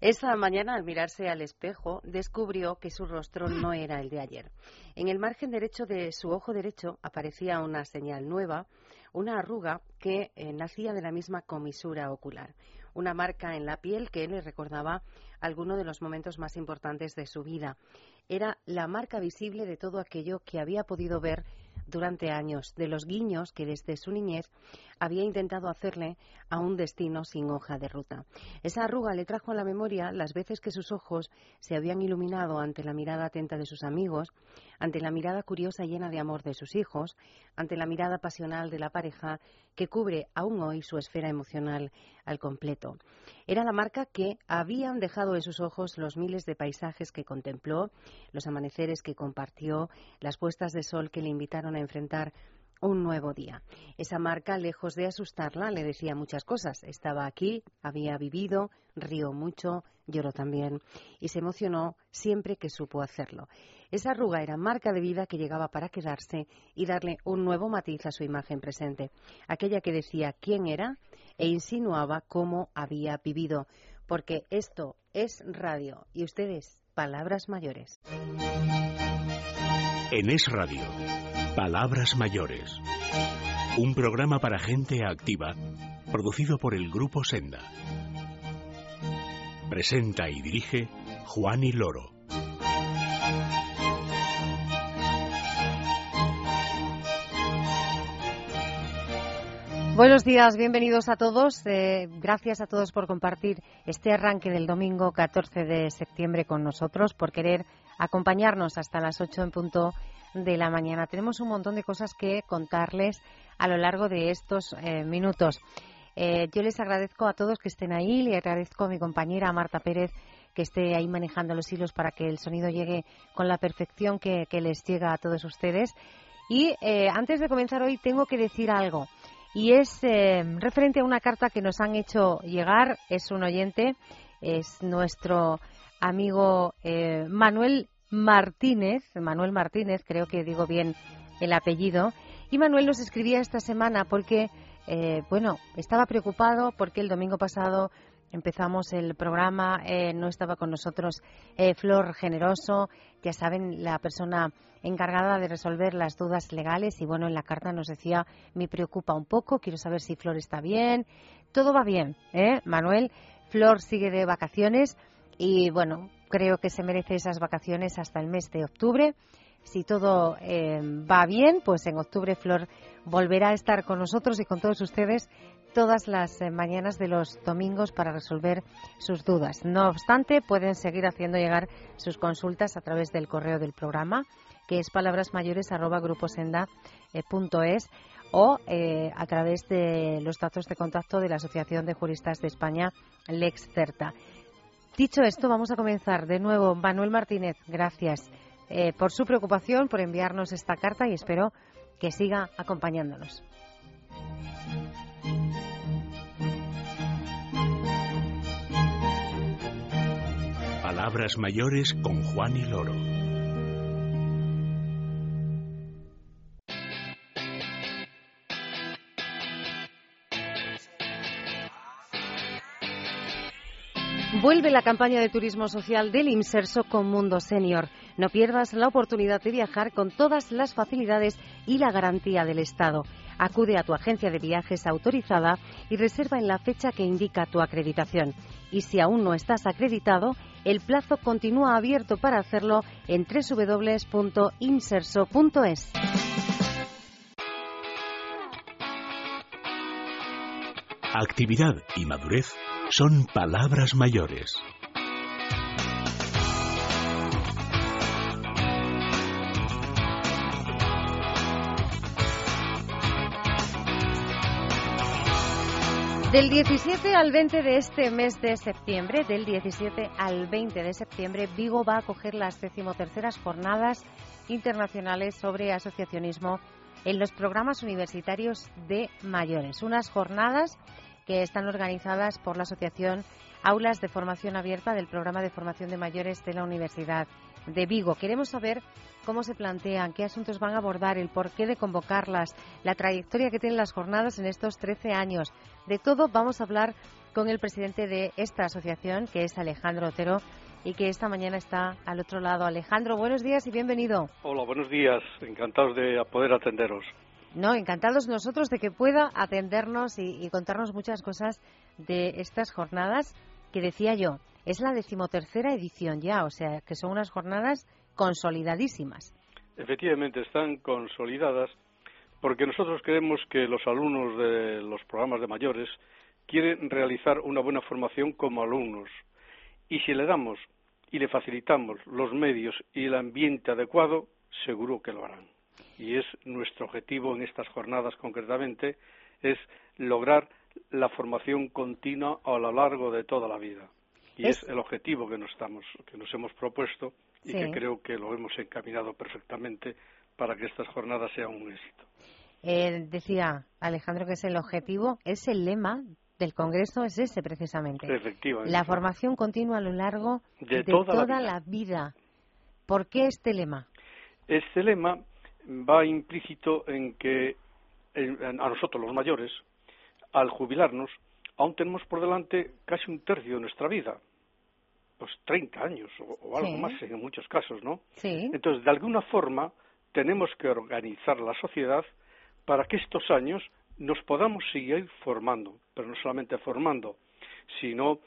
Esa mañana, al mirarse al espejo, descubrió que su rostro no era el de ayer. En el margen derecho de su ojo derecho aparecía una señal nueva, una arruga que eh, nacía de la misma comisura ocular, una marca en la piel que le recordaba alguno de los momentos más importantes de su vida. Era la marca visible de todo aquello que había podido ver durante años, de los guiños que desde su niñez había intentado hacerle a un destino sin hoja de ruta. Esa arruga le trajo a la memoria las veces que sus ojos se habían iluminado ante la mirada atenta de sus amigos, ante la mirada curiosa llena de amor de sus hijos, ante la mirada pasional de la pareja que cubre aún hoy su esfera emocional al completo. Era la marca que habían dejado en sus ojos los miles de paisajes que contempló, los amaneceres que compartió, las puestas de sol que le invitaron a enfrentar un nuevo día. Esa marca, lejos de asustarla, le decía muchas cosas. Estaba aquí, había vivido, rió mucho, lloró también y se emocionó siempre que supo hacerlo. Esa arruga era marca de vida que llegaba para quedarse y darle un nuevo matiz a su imagen presente, aquella que decía quién era e insinuaba cómo había vivido, porque esto es radio y ustedes, palabras mayores. En Es Radio Palabras Mayores. Un programa para gente activa, producido por el Grupo Senda. Presenta y dirige Juan y Loro. Buenos días, bienvenidos a todos. Eh, gracias a todos por compartir este arranque del domingo 14 de septiembre con nosotros, por querer acompañarnos hasta las 8 en punto de la mañana. Tenemos un montón de cosas que contarles a lo largo de estos eh, minutos. Eh, yo les agradezco a todos que estén ahí, le agradezco a mi compañera Marta Pérez que esté ahí manejando los hilos para que el sonido llegue con la perfección que, les llega a todos ustedes. Y eh, antes de comenzar hoy tengo que decir algo y es referente a una carta que nos han hecho llegar, es un oyente, es nuestro amigo Manuel Martínez, Manuel Martínez, creo que digo bien el apellido, y Manuel nos escribía esta semana porque, eh, bueno, estaba preocupado porque el domingo pasado empezamos el programa, eh, no estaba con nosotros eh, Flor Generoso, ya saben, la persona encargada de resolver las dudas legales. Y bueno, en la carta nos decía, me preocupa un poco, quiero saber si Flor está bien, todo va bien, ¿eh? Manuel, Flor sigue de vacaciones y bueno, creo que se merece esas vacaciones hasta el mes de octubre. Si todo eh, va bien, pues en octubre Flor volverá a estar con nosotros y con todos ustedes todas las eh, mañanas de los domingos para resolver sus dudas. No obstante, pueden seguir haciendo llegar sus consultas a través del correo del programa, que es palabrasmayores.gruposenda.es o eh, a través de los datos de contacto de la Asociación de Juristas de España, Lex Certa. Dicho esto, vamos a comenzar de nuevo. Manuel Martínez, gracias eh, por su preocupación, por enviarnos esta carta y espero que siga acompañándonos. Palabras mayores con Juan y Loro. Vuelve la campaña de turismo social del Inserso con Mundo Senior. No pierdas la oportunidad de viajar con todas las facilidades y la garantía del Estado. Acude a tu agencia de viajes autorizada y reserva en la fecha que indica tu acreditación. Y si aún no estás acreditado, el plazo continúa abierto para hacerlo en www.inserso.es. Actividad y madurez son palabras mayores. Del 17 al 20 de este mes de septiembre, del 17 al 20 de septiembre, Vigo va a acoger las decimoterceras jornadas internacionales sobre asociacionismo en los programas universitarios de mayores. Unas jornadas que están organizadas por la Asociación Aulas de Formación Abierta del Programa de Formación de Mayores de la Universidad de Vigo. Queremos saber cómo se plantean, qué asuntos van a abordar, el porqué de convocarlas, la trayectoria que tienen las jornadas en estos 13 años. De todo vamos a hablar con el presidente de esta asociación, que es Alejandro Otero, y que esta mañana está al otro lado. Alejandro, buenos días y bienvenido. Hola, buenos días. Encantados de poder atenderos. No, encantados nosotros de que pueda atendernos y, contarnos muchas cosas de estas jornadas que decía yo, es la decimotercera edición ya, o sea, que son unas jornadas consolidadísimas. Efectivamente, están consolidadas porque nosotros creemos que los alumnos de los programas de mayores quieren realizar una buena formación como alumnos y si le damos y le facilitamos los medios y el ambiente adecuado, seguro que lo harán. Y es nuestro objetivo en estas jornadas concretamente, es lograr la formación continua a lo largo de toda la vida. Y es, el objetivo que nos, estamos, que nos hemos propuesto y que creo que lo hemos encaminado perfectamente para que estas jornadas sean un éxito. Eh, decía Alejandro que es el objetivo, es el lema del Congreso es ese precisamente. Efectivamente. La formación continua a lo largo de, toda, la, vida. ¿Por qué este lema? Este lema va implícito en que a nosotros los mayores, al jubilarnos, aún tenemos por delante casi un tercio de nuestra vida, pues 30 años o, algo más en muchos casos, ¿no? Sí. Entonces, de alguna forma, tenemos que organizar la sociedad para que estos años nos podamos seguir formando, pero no solamente formando, sino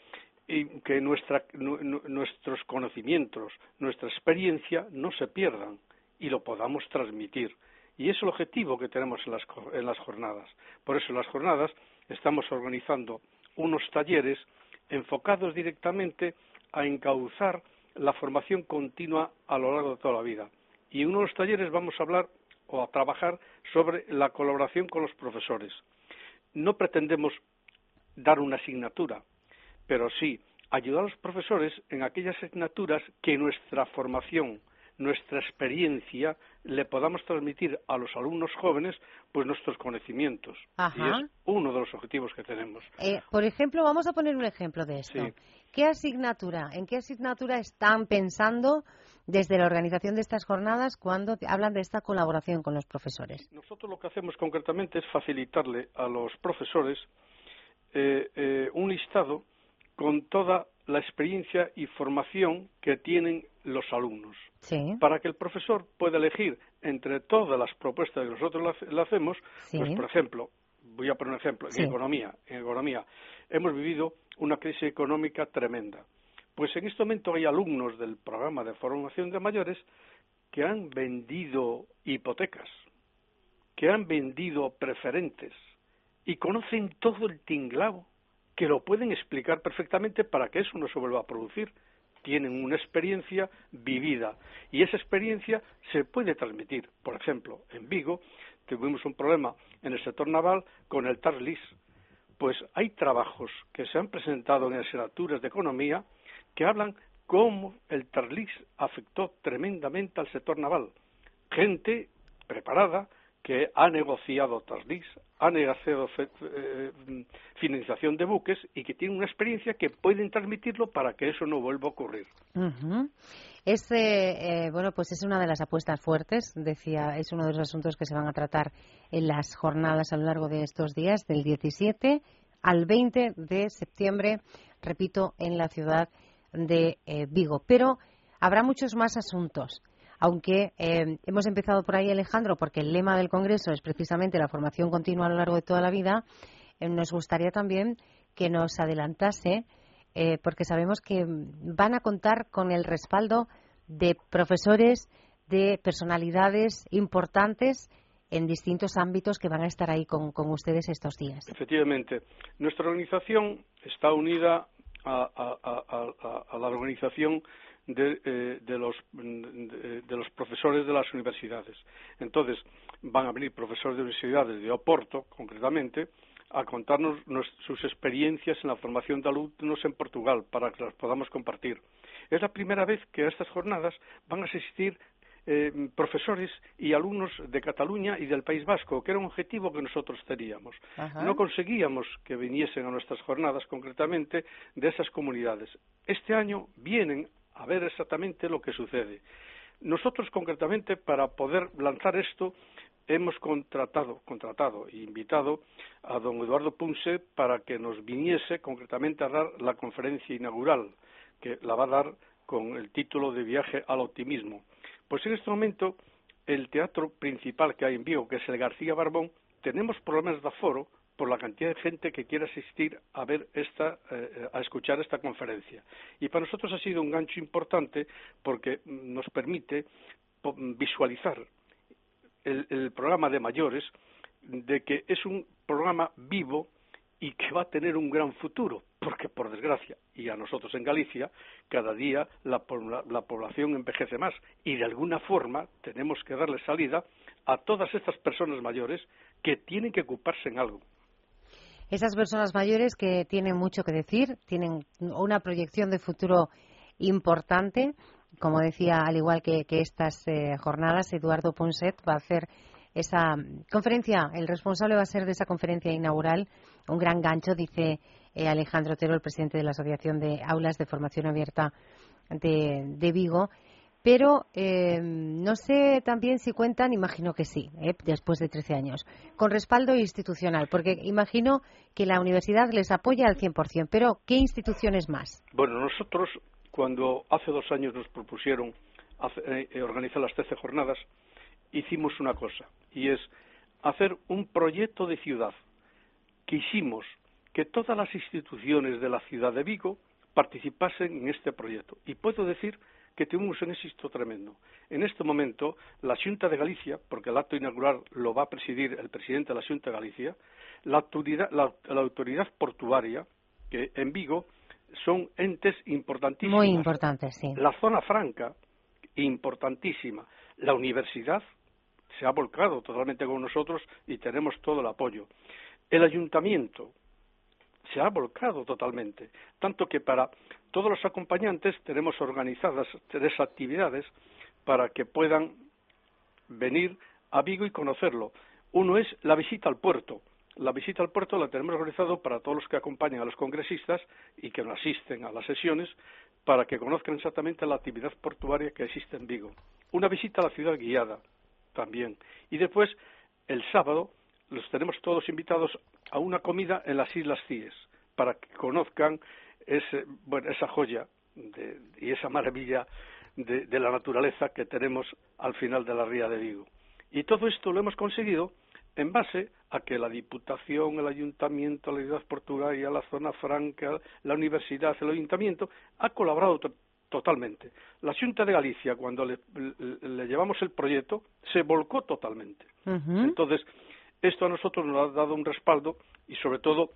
que nuestros conocimientos, nuestra experiencia no se pierdan y lo podamos transmitir. Y es el objetivo que tenemos en las, en las jornadas. Por eso en las jornadas estamos organizando unos talleres enfocados directamente a encauzar la formación continua a lo largo de toda la vida. Y en uno de los talleres vamos a hablar o a trabajar sobre la colaboración con los profesores. No pretendemos dar una asignatura, pero sí ayudar a los profesores en aquellas asignaturas que nuestra formación, nuestra experiencia le podamos transmitir a los alumnos jóvenes pues nuestros conocimientos. Y es uno de los objetivos que tenemos. Eh, por ejemplo, vamos a poner un ejemplo de esto. ¿Qué asignatura, en qué asignatura están pensando desde la organización de estas jornadas cuando hablan de esta colaboración con los profesores? Nosotros lo que hacemos concretamente es facilitarle a los profesores eh, eh, un listado con toda la experiencia y formación que tienen los alumnos. Para que el profesor pueda elegir entre todas las propuestas que nosotros le hacemos, pues por ejemplo, voy a poner un ejemplo, en economía, en economía hemos vivido una crisis económica tremenda. Pues en este momento hay alumnos del programa de formación de mayores que han vendido hipotecas, que han vendido preferentes y conocen todo el tinglado, que lo pueden explicar perfectamente para que eso no se vuelva a producir. Tienen una experiencia vivida y esa experiencia se puede transmitir. Por ejemplo, en Vigo tuvimos un problema en el sector naval con el TARLIS. Pues hay trabajos que se han presentado en asignaturas de economía que hablan cómo el Tarlis afectó tremendamente al sector naval. Gente preparada que ha negociado Tarlis, ha negociado eh, financiación de buques y que tiene una experiencia que pueden transmitirlo para que eso no vuelva a ocurrir. Este, bueno, pues es una de las apuestas fuertes, decía, es uno de los asuntos que se van a tratar en las jornadas a lo largo de estos días, del 17 al 20 de septiembre, repito, en la ciudad de eh, Vigo. Pero habrá muchos más asuntos. Aunque eh, hemos empezado por ahí, Alejandro, porque el lema del Congreso es precisamente la formación continua a lo largo de toda la vida, eh, nos gustaría también que nos adelantase, porque sabemos que van a contar con el respaldo de profesores, de personalidades importantes en distintos ámbitos que van a estar ahí con, con ustedes estos días. Efectivamente. Nuestra organización está unida a, la organización eh, de, los, profesores de las universidades. Entonces, van a venir profesores de universidades de Oporto, concretamente, a contarnos sus experiencias en la formación de alumnos en Portugal para que las podamos compartir. Es la primera vez que a estas jornadas van a asistir eh, profesores y alumnos de Cataluña y del País Vasco, que era un objetivo que nosotros teníamos. No conseguíamos que viniesen a nuestras jornadas, concretamente, de esas comunidades. Este año vienen a ver exactamente lo que sucede. Nosotros, concretamente, para poder lanzar esto, hemos contratado, contratado e invitado a don Eduardo Punse para que nos viniese concretamente a dar la conferencia inaugural, que la va a dar con el título de Viaje al Optimismo. Pues en este momento, el teatro principal que hay en Vigo, que es el García Barbón, tenemos problemas de aforo por la cantidad de gente que quiere asistir a ver esta, eh, a escuchar esta conferencia. Y para nosotros ha sido un gancho importante porque nos permite visualizar el, programa de mayores de que es un programa vivo y que va a tener un gran futuro, porque por desgracia, y a nosotros en Galicia, cada día la, población envejece más y de alguna forma tenemos que darle salida a todas estas personas mayores que tienen que ocuparse en algo. Esas personas mayores que tienen mucho que decir, tienen una proyección de futuro importante. Como decía, al igual que, estas eh, jornadas, Eduardo Ponset va a hacer esa conferencia, el responsable va a ser de esa conferencia inaugural, un gran gancho, dice eh, Alejandro Otero, el presidente de la Asociación de Aulas de Formación Abierta de, Vigo. Pero eh, no sé también si cuentan, imagino que sí, después de 13 años, con respaldo institucional, porque imagino que la universidad les apoya al 100%, pero ¿qué instituciones más? Bueno, nosotros cuando hace dos años nos propusieron eh, eh, organizar las 13 jornadas, hicimos una cosa, y es hacer un proyecto de ciudad. Quisimos que todas las instituciones de la ciudad de Vigo participasen en este proyecto. Y puedo decir que tuvimos un éxito tremendo. En este momento, la Junta de Galicia, porque el acto inaugural lo va a presidir el presidente de la Junta de Galicia, la autoridad, la autoridad portuaria, que en Vigo son entes importantísimos. Muy importantes, sí. La zona franca, importantísima. La universidad se ha volcado totalmente con nosotros y tenemos todo el apoyo. El ayuntamiento se ha volcado totalmente, tanto que para todos los acompañantes tenemos organizadas tres actividades para que puedan venir a Vigo y conocerlo. Uno es la visita al puerto, la visita al puerto la tenemos organizado para todos los que acompañan a los congresistas y que asisten a las sesiones para que conozcan exactamente la actividad portuaria que existe en Vigo. Una visita a la ciudad guiada también. Y después, el sábado, los tenemos todos invitados a una comida en las Islas Cíes para que conozcan esa joya y esa maravilla de, de la naturaleza que tenemos al final de la ría de Vigo. Y todo esto lo hemos conseguido en base a que la Diputación, el Ayuntamiento, la Ciudad Portugaria, la Zona Franca, la Universidad, el Ayuntamiento, ha colaborado totalmente. La Junta de Galicia, cuando le, llevamos el proyecto, se volcó totalmente. Entonces, esto a nosotros nos ha dado un respaldo y, sobre todo,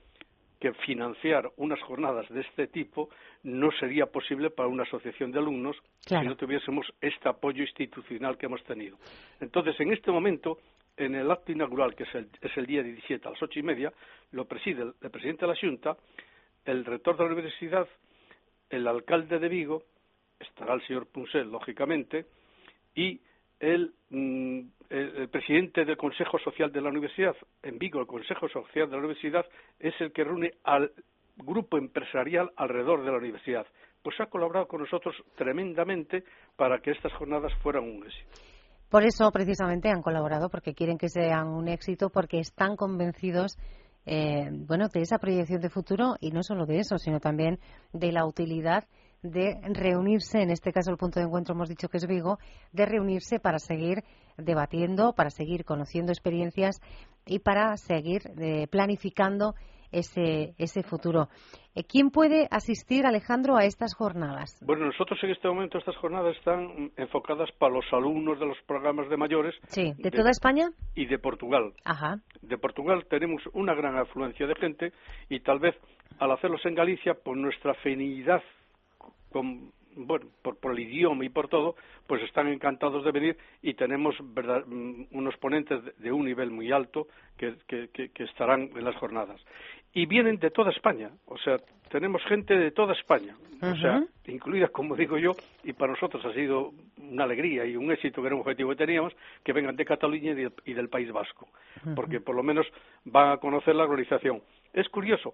que financiar unas jornadas de este tipo no sería posible para una asociación de alumnos si no tuviésemos este apoyo institucional que hemos tenido. Entonces, en este momento, en el acto inaugural, que es el, es el día 17 a las ocho y media, lo preside el, presidente de la Junta, el rector de la universidad, el alcalde de Vigo, estará el señor Punsel, lógicamente, y el, mm, el, presidente del Consejo Social de la Universidad. En Vigo, el Consejo Social de la Universidad es el que reúne al grupo empresarial alrededor de la universidad. Pues ha colaborado con nosotros tremendamente para que estas jornadas fueran un éxito. Por eso, precisamente, han colaborado, porque quieren que sean un éxito, porque están convencidos eh, bueno, de esa proyección de futuro y no solo de eso, sino también de la utilidad de reunirse, en este caso el punto de encuentro hemos dicho que es Vigo, de reunirse para seguir debatiendo, para seguir conociendo experiencias y para seguir eh, planificando ese, ese futuro. Eh, ¿Quién puede asistir, Alejandro, a estas jornadas? Bueno, nosotros en este momento estas jornadas están enfocadas para los alumnos de los programas de mayores. Sí, ¿de, toda España? Y de Portugal. Ajá. De Portugal tenemos una gran afluencia de gente y tal vez al hacerlos en Galicia, por nuestra afinidad con, bueno, por, el idioma y por todo, pues están encantados de venir y tenemos mm, unos ponentes de, un nivel muy alto que, que, estarán en las jornadas y vienen de toda España. O sea, tenemos gente de toda España, o sea, incluida, como digo yo, y para nosotros ha sido una alegría y un éxito, que era un objetivo que teníamos, que vengan de Cataluña y, del País Vasco, porque por lo menos van a conocer la organización. Es curioso,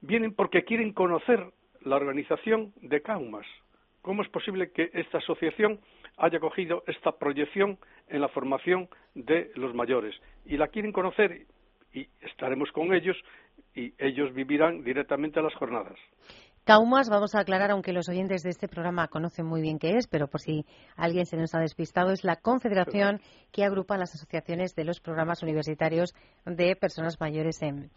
vienen porque quieren conocer la organización de Caumas, cómo es posible que esta asociación haya cogido esta proyección en la formación de los mayores y la quieren conocer y estaremos con ellos y ellos vivirán directamente las jornadas. Caumas, vamos a aclarar, aunque los oyentes de este programa conocen muy bien qué es, pero por si alguien se nos ha despistado, es la confederación que agrupa las asociaciones de los programas universitarios de personas mayores en,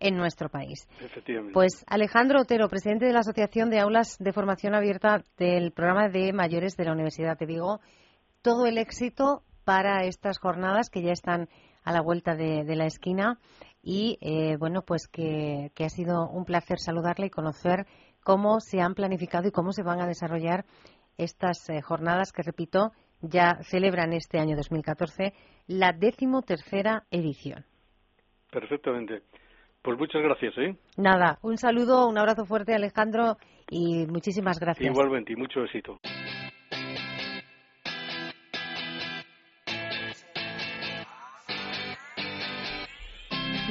en nuestro país. Efectivamente. Pues Alejandro Otero, presidente de la Asociación de Aulas de Formación Abierta del programa de mayores de la Universidad de Vigo, todo el éxito para estas jornadas que ya están a la vuelta de, la esquina y eh, bueno pues que, ha sido un placer saludarle y conocer cómo se han planificado y cómo se van a desarrollar estas eh, jornadas que repito ya celebran este año 2014 la decimotercera edición. Perfectamente. Pues muchas gracias, ¿eh? Nada, un saludo, un abrazo fuerte, Alejandro, y muchísimas gracias. Igualmente, y mucho éxito.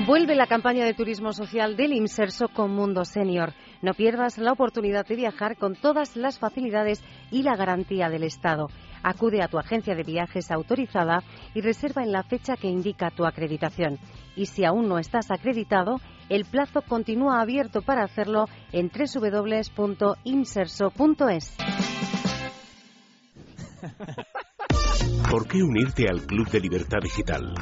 Vuelve la campaña de turismo social del Inserso con Mundo Senior. No pierdas la oportunidad de viajar con todas las facilidades y la garantía del Estado. Acude a tu agencia de viajes autorizada y reserva en la fecha que indica tu acreditación. Y si aún no estás acreditado, el plazo continúa abierto para hacerlo en www.inserso.es. ¿Por qué unirte al Club de Libertad Digital?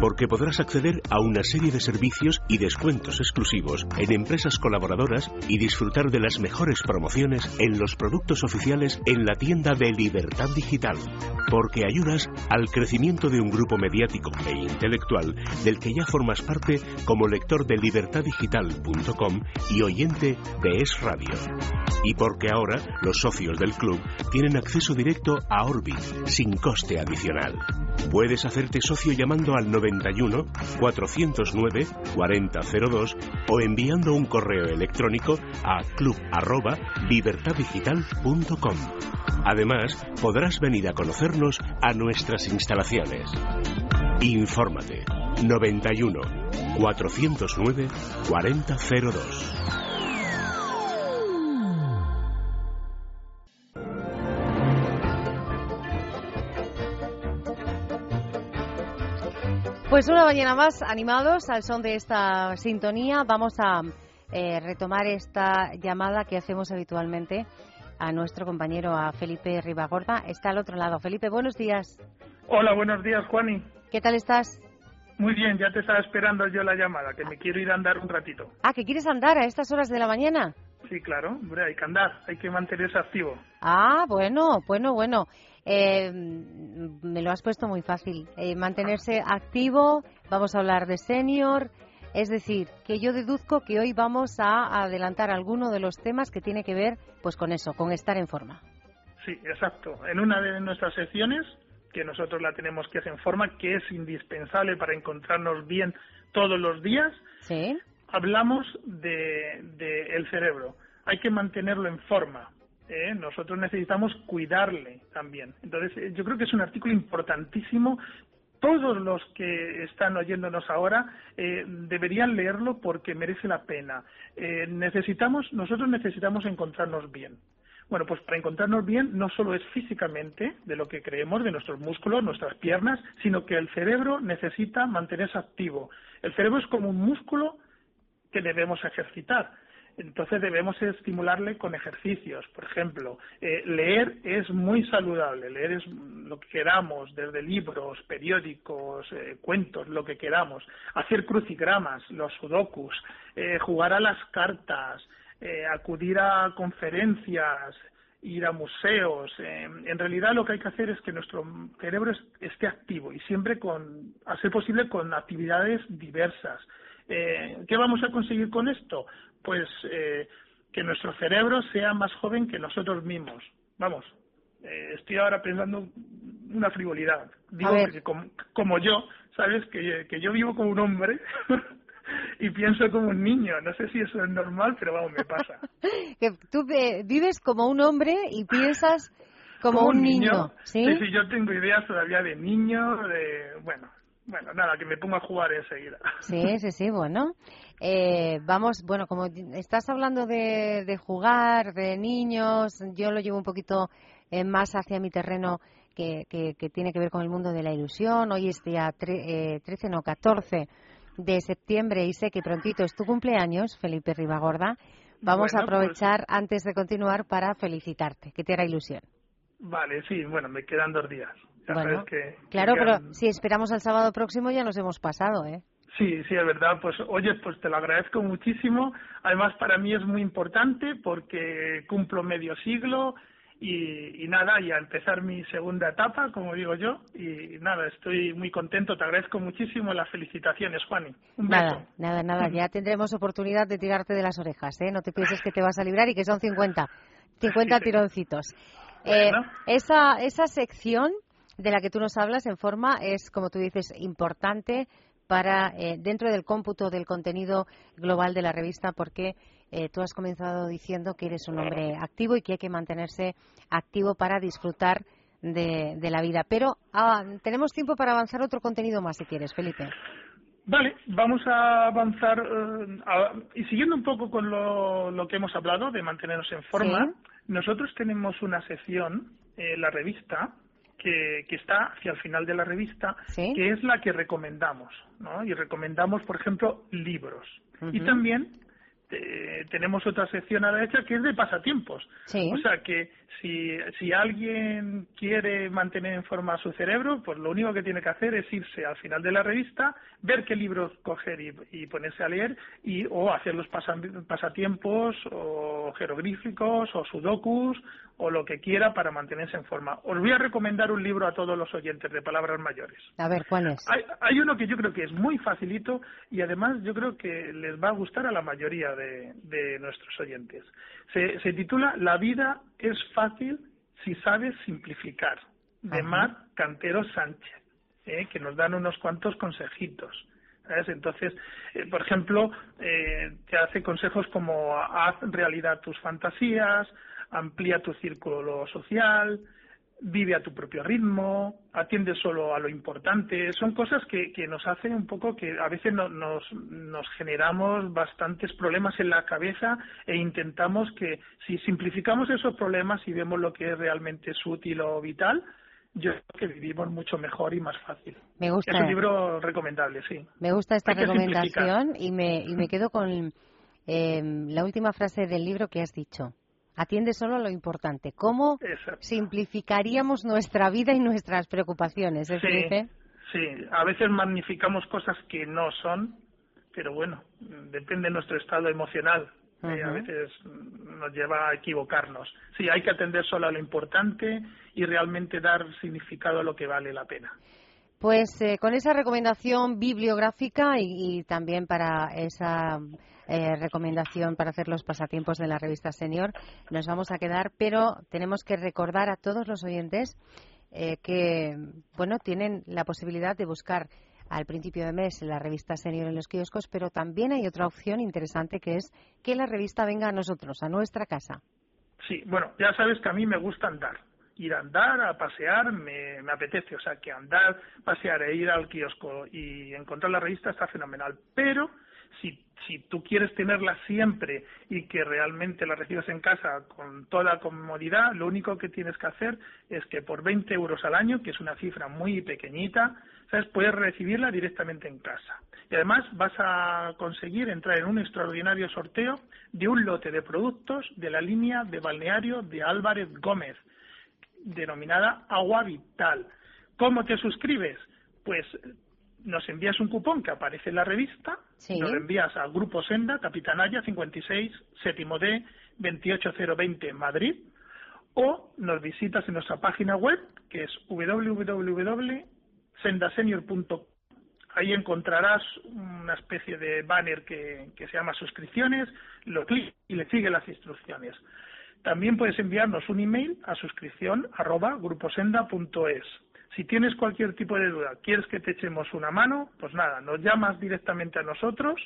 Porque podrás acceder a una serie de servicios y descuentos exclusivos en empresas colaboradoras y disfrutar de las mejores promociones en los productos oficiales en la tienda de Libertad Digital. Porque ayudas al crecimiento de un grupo mediático e intelectual del que ya formas parte como lector de libertaddigital.com y oyente de Es Radio. Y porque ahora los socios del club tienen acceso directo a Orbit sin coste adicional. Puedes hacerte socio llamando al 91 409 4002 o enviando un correo electrónico a club@libertaddigital.com. Además, podrás venir a conocernos a nuestras instalaciones. Infórmate 91 409 4002. Pues una mañana más, animados al son de esta sintonía, vamos a eh, retomar esta llamada que hacemos habitualmente a nuestro compañero, a Felipe Ribagorda. Está al otro lado. Felipe, buenos días. Hola, buenos días, Juani. ¿Qué tal estás? Muy bien, ya te estaba esperando yo la llamada, que me quiero ir a andar un ratito. Ah, ¿que quieres andar a estas horas de la mañana? Sí, claro, hombre, hay que andar, hay que mantenerse activo. Ah, bueno, bueno, bueno. Eh, me lo has puesto muy fácil. Eh, mantenerse activo, vamos a hablar de senior. Es decir, que yo deduzco que hoy vamos a adelantar alguno de los temas que tiene que ver pues con eso, con estar en forma. Sí, exacto. En una de nuestras secciones, que nosotros la tenemos que hacer en forma, que es indispensable para encontrarnos bien todos los días, ¿Sí? hablamos de, de el cerebro. Hay que mantenerlo en forma. ¿Eh? nosotros necesitamos cuidarle también. Entonces, eh, yo creo que es un artículo importantísimo. Todos los que están oyéndonos ahora eh, deberían leerlo porque merece la pena. necesitamos, nosotros necesitamos encontrarnos bien. Bueno, pues para encontrarnos bien no solo es físicamente de lo que creemos, de nuestros músculos, nuestras piernas, sino que el cerebro necesita mantenerse activo. El cerebro es como un músculo que debemos ejercitar. Entonces debemos estimularle con ejercicios. Por ejemplo, eh, leer es muy saludable, leer es lo que queramos, desde libros, periódicos, eh, cuentos, lo que queramos. Hacer crucigramas, los sudokus, eh, jugar a las cartas, acudir a conferencias, ir a museos. en realidad lo que hay que hacer es que nuestro cerebro esté activo y siempre con, a ser posible, con actividades diversas. ¿Qué vamos a conseguir con esto? Pues eh, que nuestro cerebro sea más joven que nosotros mismos. Vamos, eh, estoy ahora pensando una frivolidad. Digo que como, yo, ¿sabes? Que, que yo vivo como un hombre y pienso como un niño. No sé si eso es normal, pero vamos, me pasa. que tú vives como un hombre y piensas como, un, niño. ¿sí? ¿sí? yo tengo ideas todavía de niño, de... Bueno, bueno, nada, que me ponga a jugar enseguida. Sí, sí, sí, bueno. Eh, vamos, bueno, como estás hablando de, jugar, de niños, yo lo llevo un poquito eh, más hacia mi terreno que, tiene que ver con el mundo de la ilusión. Hoy es día 13, no, 14 de septiembre y sé que prontito es tu cumpleaños, Felipe Ribagorda. Vamos a pues aprovechar antes de continuar para felicitarte, que te hará ilusión. Vale, sí, bueno, me quedan dos días. claro, pero si esperamos al sábado próximo ya nos hemos pasado, ¿eh? Sí, sí, es verdad. Pues oye, pues te lo agradezco muchísimo. Además, para mí es muy importante porque cumplo medio siglo y, nada, y a empezar mi segunda etapa, como digo yo. Y nada, estoy muy contento. Te agradezco muchísimo las felicitaciones, Juani. Un nada, nada, nada. Ya tendremos oportunidad de tirarte de las orejas, ¿eh? No te pienses que te vas a librar y que son 50, 50 tironcitos. Eh, esa, esa sección de la que tú nos hablas en forma es, como tú dices, importante para eh, dentro del cómputo del contenido global de la revista, porque eh, tú has comenzado diciendo que eres un hombre activo y que hay que mantenerse activo para disfrutar de, la vida. Pero ah, tenemos tiempo para avanzar otro contenido más, si quieres, Felipe. Vale, vamos a avanzar eh, y siguiendo un poco con lo, que hemos hablado de mantenernos en forma. Nosotros tenemos una sección, en la revista, que, está hacia el final de la revista, que es la que recomendamos, ¿no? Y recomendamos, por ejemplo, libros. Y también eh, tenemos otra sección a la derecha que es de pasatiempos. O sea que si, si alguien quiere mantener en forma su cerebro, pues lo único que tiene que hacer es irse al final de la revista, ver qué libros coger y, ponerse a leer, y, o hacer los pasatiempos, o jeroglíficos, o sudokus, o lo que quiera para mantenerse en forma. Os voy a recomendar un libro a todos los oyentes de palabras mayores. A ver, ¿cuál es? Hay, hay uno que yo creo que es muy facilito y además yo creo que les va a gustar a la mayoría de, de nuestros oyentes. Se, se titula La vida es fácil si sabes simplificar, de Mar Cantero Sánchez, ¿eh? que nos dan unos cuantos consejitos. Entonces, eh, por ejemplo, eh, te hace consejos como haz realidad tus fantasías, amplía tu círculo social, vive a tu propio ritmo, atiende solo a lo importante. Son cosas que, que nos hacen un poco que a veces nos, nos generamos bastantes problemas en la cabeza e intentamos que si simplificamos esos problemas y vemos lo que es realmente es útil o vital, yo creo que vivimos mucho mejor y más fácil. Me gusta. Es un libro recomendable, sí. Me gusta esta recomendación y me, y me quedo con eh, la última frase del libro que has dicho atiende solo a lo importante. ¿Cómo simplificaríamos nuestra vida y nuestras preocupaciones? ¿eh, sí, sí, a veces magnificamos cosas que no son, pero bueno, depende de nuestro estado emocional. Eh, a veces nos lleva a equivocarnos. Sí, hay que atender solo a lo importante y realmente dar significado a lo que vale la pena. Pues eh, con esa recomendación bibliográfica y también para esa eh, recomendación para hacer los pasatiempos de la revista Senior. Nos vamos a quedar, pero tenemos que recordar a todos los oyentes eh, que, bueno, tienen la posibilidad de buscar al principio de mes la revista Senior en los kioscos, pero también hay otra opción interesante que es que la revista venga a nosotros, a nuestra casa. Sí, bueno, ya sabes que a mí me gusta andar. Ir a andar, a pasear, me, me apetece. O sea, que andar, pasear e ir al kiosco y encontrar la revista está fenomenal. Pero si, si tú quieres tenerla siempre y que realmente la recibas en casa con toda comodidad, lo único que tienes que hacer es que por 20 euros al año, que es una cifra muy pequeñita, ¿sabes? puedes recibirla directamente en casa. Y además vas a conseguir entrar en un extraordinario sorteo de un lote de productos de la línea de balneario de Álvarez Gómez, denominada Agua Vital. ¿Cómo te suscribes? Pues nos envías un cupón que aparece en la revista, nos lo envías al Grupo Senda, Capitanaya 56, séptimo D, 28020 Madrid, o nos visitas en nuestra página web, que es www.sendasenior.com. Ahí encontrarás una especie de banner que, que se llama suscripciones, lo clicas y le sigue las instrucciones. También puedes enviarnos un email a suscripción arroba gruposenda.es si tienes cualquier tipo de duda, quieres que te echemos una mano, pues nada, nos llamas directamente a nosotros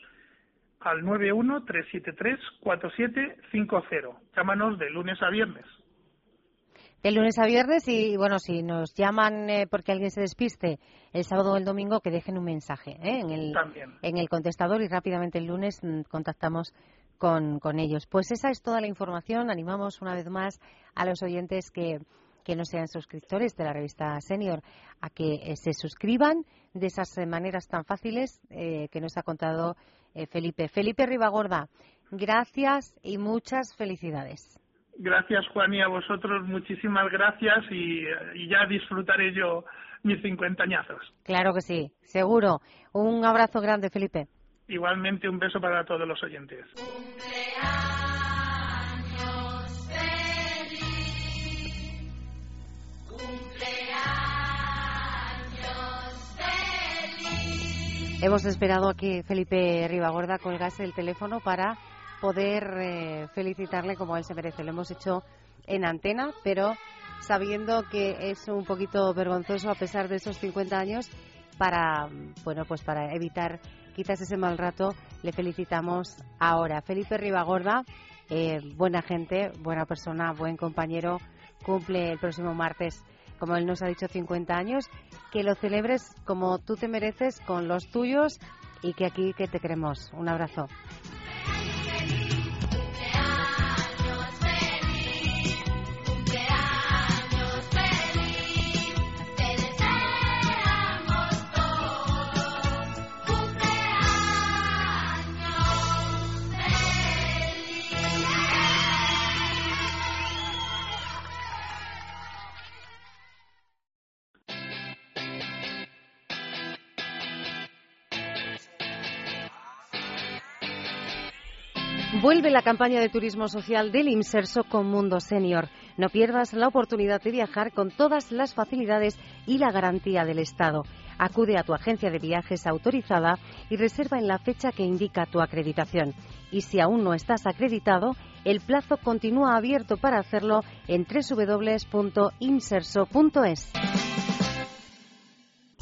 al 91-373-4750. Llámanos de lunes a viernes. De lunes a viernes y, bueno, si nos llaman eh, porque alguien se despiste el sábado o el domingo, que dejen un mensaje ¿eh? en, el, en el contestador y rápidamente el lunes mm, contactamos con, con ellos. Pues esa es toda la información. Animamos una vez más a los oyentes que, que no sean suscriptores de la revista Senior a que eh, se suscriban de esas maneras tan fáciles que nos ha contado Felipe. Felipe Ribagorda, gracias y muchas felicidades. Gracias, Juan, y a vosotros muchísimas gracias y, ya disfrutaré yo mis cincuentañazos. Claro que sí, seguro. Un abrazo grande, Felipe. Igualmente, un beso para todos los oyentes. Hemos esperado a que Felipe Ribagorda colgase el teléfono para poder eh, felicitarle como él se merece. Lo hemos hecho en antena, pero sabiendo que es un poquito vergonzoso a pesar de esos 50 años para bueno pues para evitar quizás ese mal rato le felicitamos ahora Felipe Ribagorda eh, buena gente buena persona buen compañero cumple el próximo martes como él nos ha dicho 50 años que lo celebres como tú te mereces con los tuyos y que aquí que te queremos. Un abrazo Vuelve la campaña de turismo social del Inserso con Mundo Senior. No pierdas la oportunidad de viajar con todas las facilidades y la garantía del Estado. Acude a tu agencia de viajes autorizada y reserva en la fecha que indica tu acreditación. Y si aún no estás acreditado, el plazo continúa abierto para hacerlo en www.inserso.es.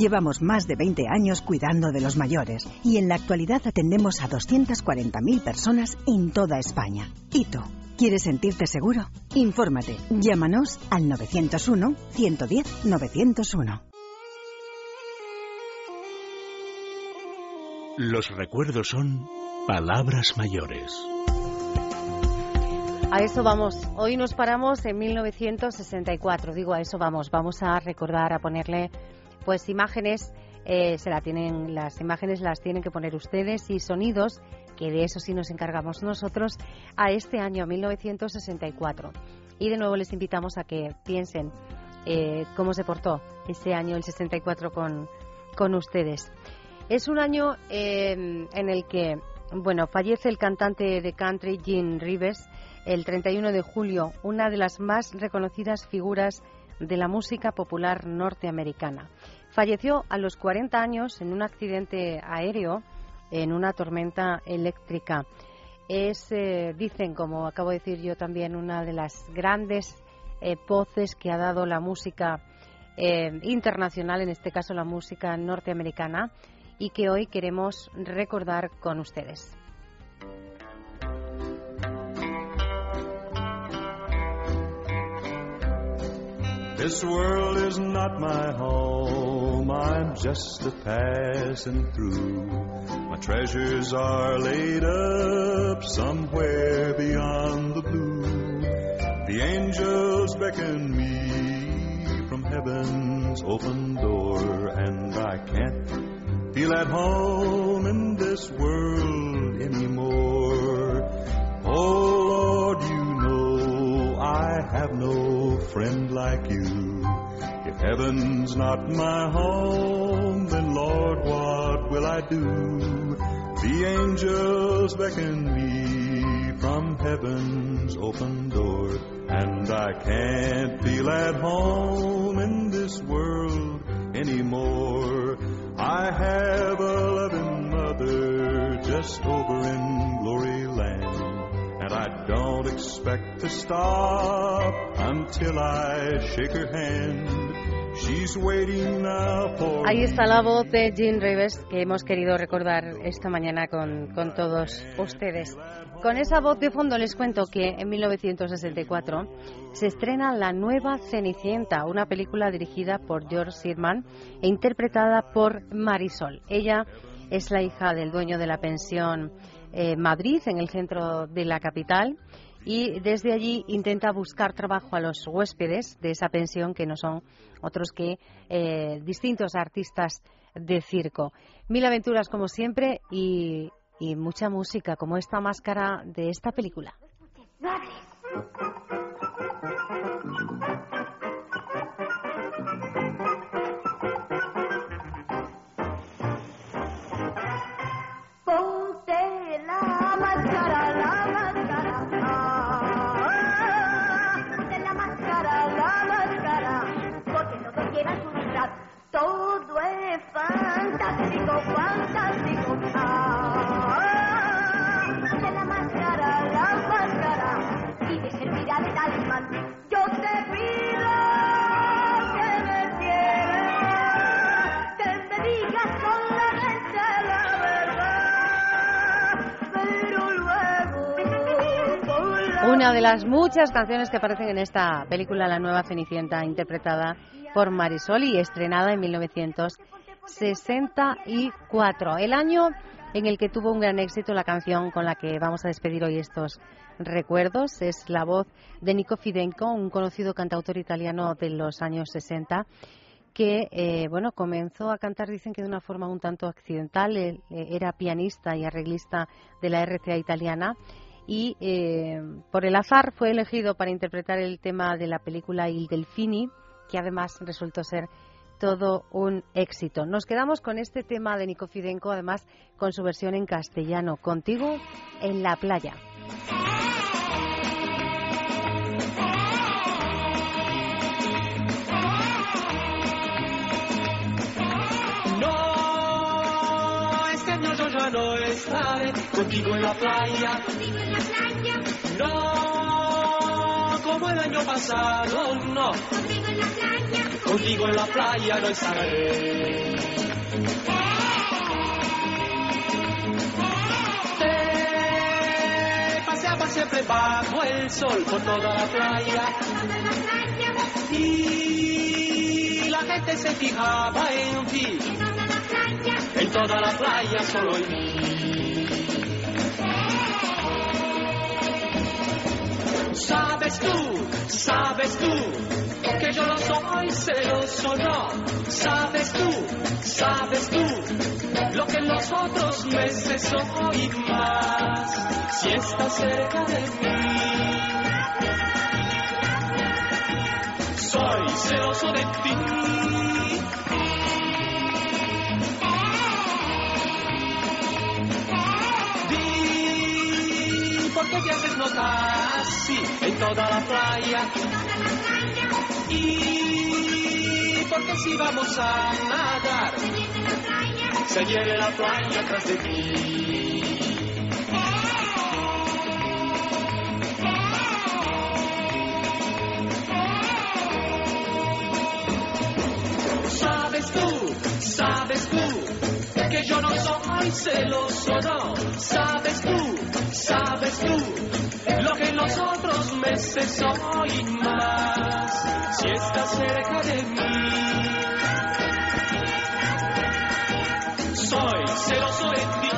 Llevamos más de 20 años cuidando de los mayores y en la actualidad atendemos a 240.000 personas en toda España. ¿Y tú? ¿Quieres sentirte seguro? Infórmate. Llámanos al 901 110 901. Los recuerdos son palabras mayores. A eso vamos. Hoy nos paramos en 1964. Digo, a eso vamos. Vamos a recordar, a ponerle pues imágenes eh, se la tienen, las imágenes las tienen que poner ustedes y sonidos, que de eso sí nos encargamos nosotros, a este año 1964. Y de nuevo les invitamos a que piensen eh, cómo se portó ese año, el 64, con, con ustedes. Es un año em, en el que, bueno, fallece el cantante de country Gene Rivers el 31 de julio, una de las más reconocidas figuras de la música popular norteamericana. Falleció a los 40 años en un accidente aéreo en una tormenta eléctrica. Es, eh, dicen, como acabo de decir yo también, una de las grandes eh, voces que ha dado la música eh, internacional, en este caso la música norteamericana, y que hoy queremos recordar con ustedes. This world is not my home, I'm just a passing through. My treasures are laid up somewhere beyond the blue. The angels beckon me from heaven's open door, and I can't feel at home in this world anymore. Oh Lord, you know I have no friend like you. If heaven's not my home, then Lord, what will I do? The angels beckon me from heaven's open door. And I can't feel at home in this world anymore. I have a loving mother just over in glory land. And I don't expect to stop until I shake her hand. She's waiting now for Ahí está la voz de Jean Rivers que hemos querido recordar esta mañana con, con todos ustedes. Con esa voz de fondo les cuento que en 1964 se estrena La Nueva Cenicienta, una película dirigida por George Sirman e interpretada por Marisol. Ella es la hija del dueño de la pensión eh, Madrid, en el centro de la capital, y desde allí intenta buscar trabajo a los huéspedes de esa pensión que no son otros que eh, distintos artistas de circo. Mil aventuras como siempre y, y mucha música como esta máscara de esta película. Una de las muchas canciones que aparecen en esta película La Nueva Cenicienta, interpretada por Marisol y estrenada en 1964. El año en el que tuvo un gran éxito la canción con la que vamos a despedir hoy estos recuerdos es la voz de Nico Fidenco, un conocido cantautor italiano de los años 60 que eh, bueno comenzó a cantar dicen que de una forma un tanto accidental Él, eh, era pianista y arreglista de la RCA italiana y eh, por el azar fue elegido para interpretar el tema de la película Il Delfini que además resultó ser todo un éxito. Nos quedamos con este tema de Nico Fidenco, además con su versión en castellano, Contigo en la playa. Estaré contigo en la playa. No, como el año pasado, no. Contigo en la playa no estaré. Te paseaba siempre bajo el sol por toda la playa. Y la gente se fijaba en ti. En toda la playa solo en mí. Sabes tú, sabes tú, que yo no soy celoso, no. Sabes tú, sabes tú, lo que los otros meses soy más. Si estás cerca de mí, soy celoso de ti. Di, ¿por qué te haces notar así en toda la playa? Y porque si vamos a nadar, se viene la playa tras de ti. Sabes tú, sabes tú, yo no soy celoso, no. Sabes tú, sabes tú, lo que en los otros meses soy más. Si estás cerca de mí, soy celoso de ti.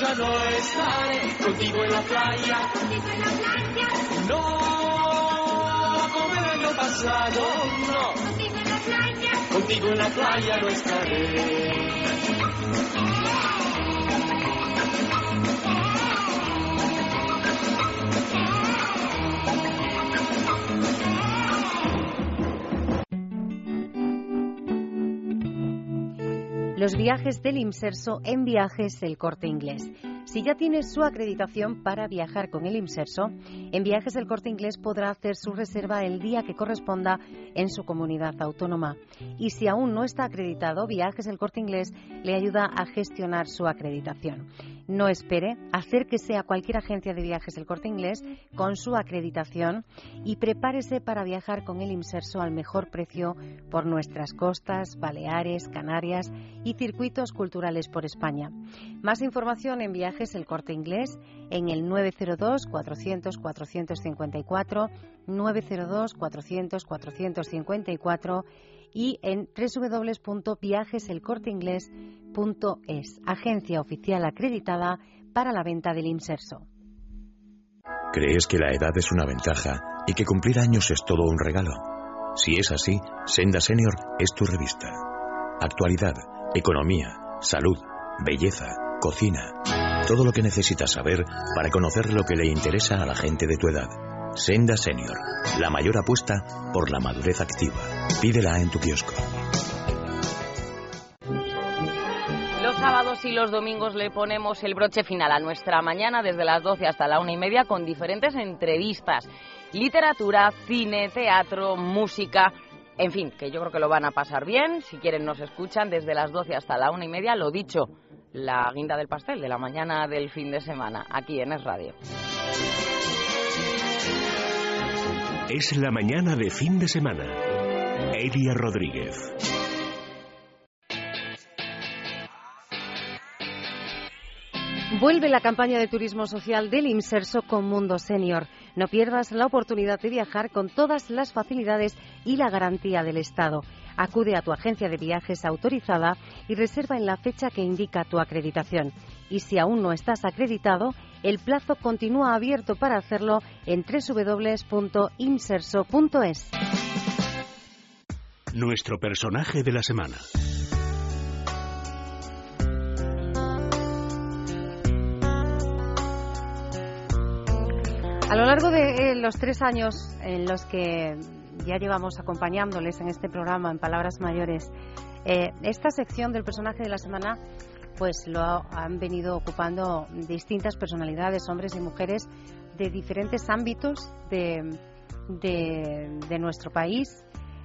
Ya no estaré contigo en la playa. No, como el año pasado, no. Contigo en la playa no estaré. los viajes del Imserso en Viajes El Corte Inglés. Si ya tiene su acreditación para viajar con el Imserso, en Viajes El Corte Inglés podrá hacer su reserva el día que corresponda en su comunidad autónoma. Y si aún no está acreditado, Viajes El Corte Inglés le ayuda a gestionar su acreditación. No espere, acérquese a cualquier agencia de viajes El Corte Inglés con su acreditación y prepárese para viajar con el Imserso al mejor precio por nuestras costas, Baleares, Canarias y circuitos culturales por España. Más información en Viajes El Corte Inglés en el 902 400 454 902 400 454 y en www.viajeselcorteingles.es, agencia oficial acreditada para la venta del inserso. ¿Crees que la edad es una ventaja y que cumplir años es todo un regalo? Si es así, Senda Senior es tu revista. Actualidad, economía, salud, belleza, cocina. Todo lo que necesitas saber para conocer lo que le interesa a la gente de tu edad. Senda Senior, la mayor apuesta por la madurez activa. Pídela en tu kiosco. Los sábados y los domingos le ponemos el broche final a nuestra mañana desde las 12 hasta la una y media con diferentes entrevistas. Literatura, cine, teatro, música. En fin, que yo creo que lo van a pasar bien. Si quieren, nos escuchan desde las 12 hasta la una y media. Lo dicho, la guinda del pastel de la mañana del fin de semana, aquí en Es Radio. Es la mañana de fin de semana. Elia Rodríguez. Vuelve la campaña de turismo social del Imserso con Mundo Senior. No pierdas la oportunidad de viajar con todas las facilidades y la garantía del Estado. Acude a tu agencia de viajes autorizada y reserva en la fecha que indica tu acreditación. Y si aún no estás acreditado, el plazo continúa abierto para hacerlo en www.imserso.es. Nuestro personaje de la semana. A lo largo de eh, los tres años en los que ya llevamos acompañándoles en este programa, en Palabras Mayores, eh, esta sección del personaje de la semana pues lo han venido ocupando distintas personalidades, hombres y mujeres de diferentes ámbitos de, de, nuestro país,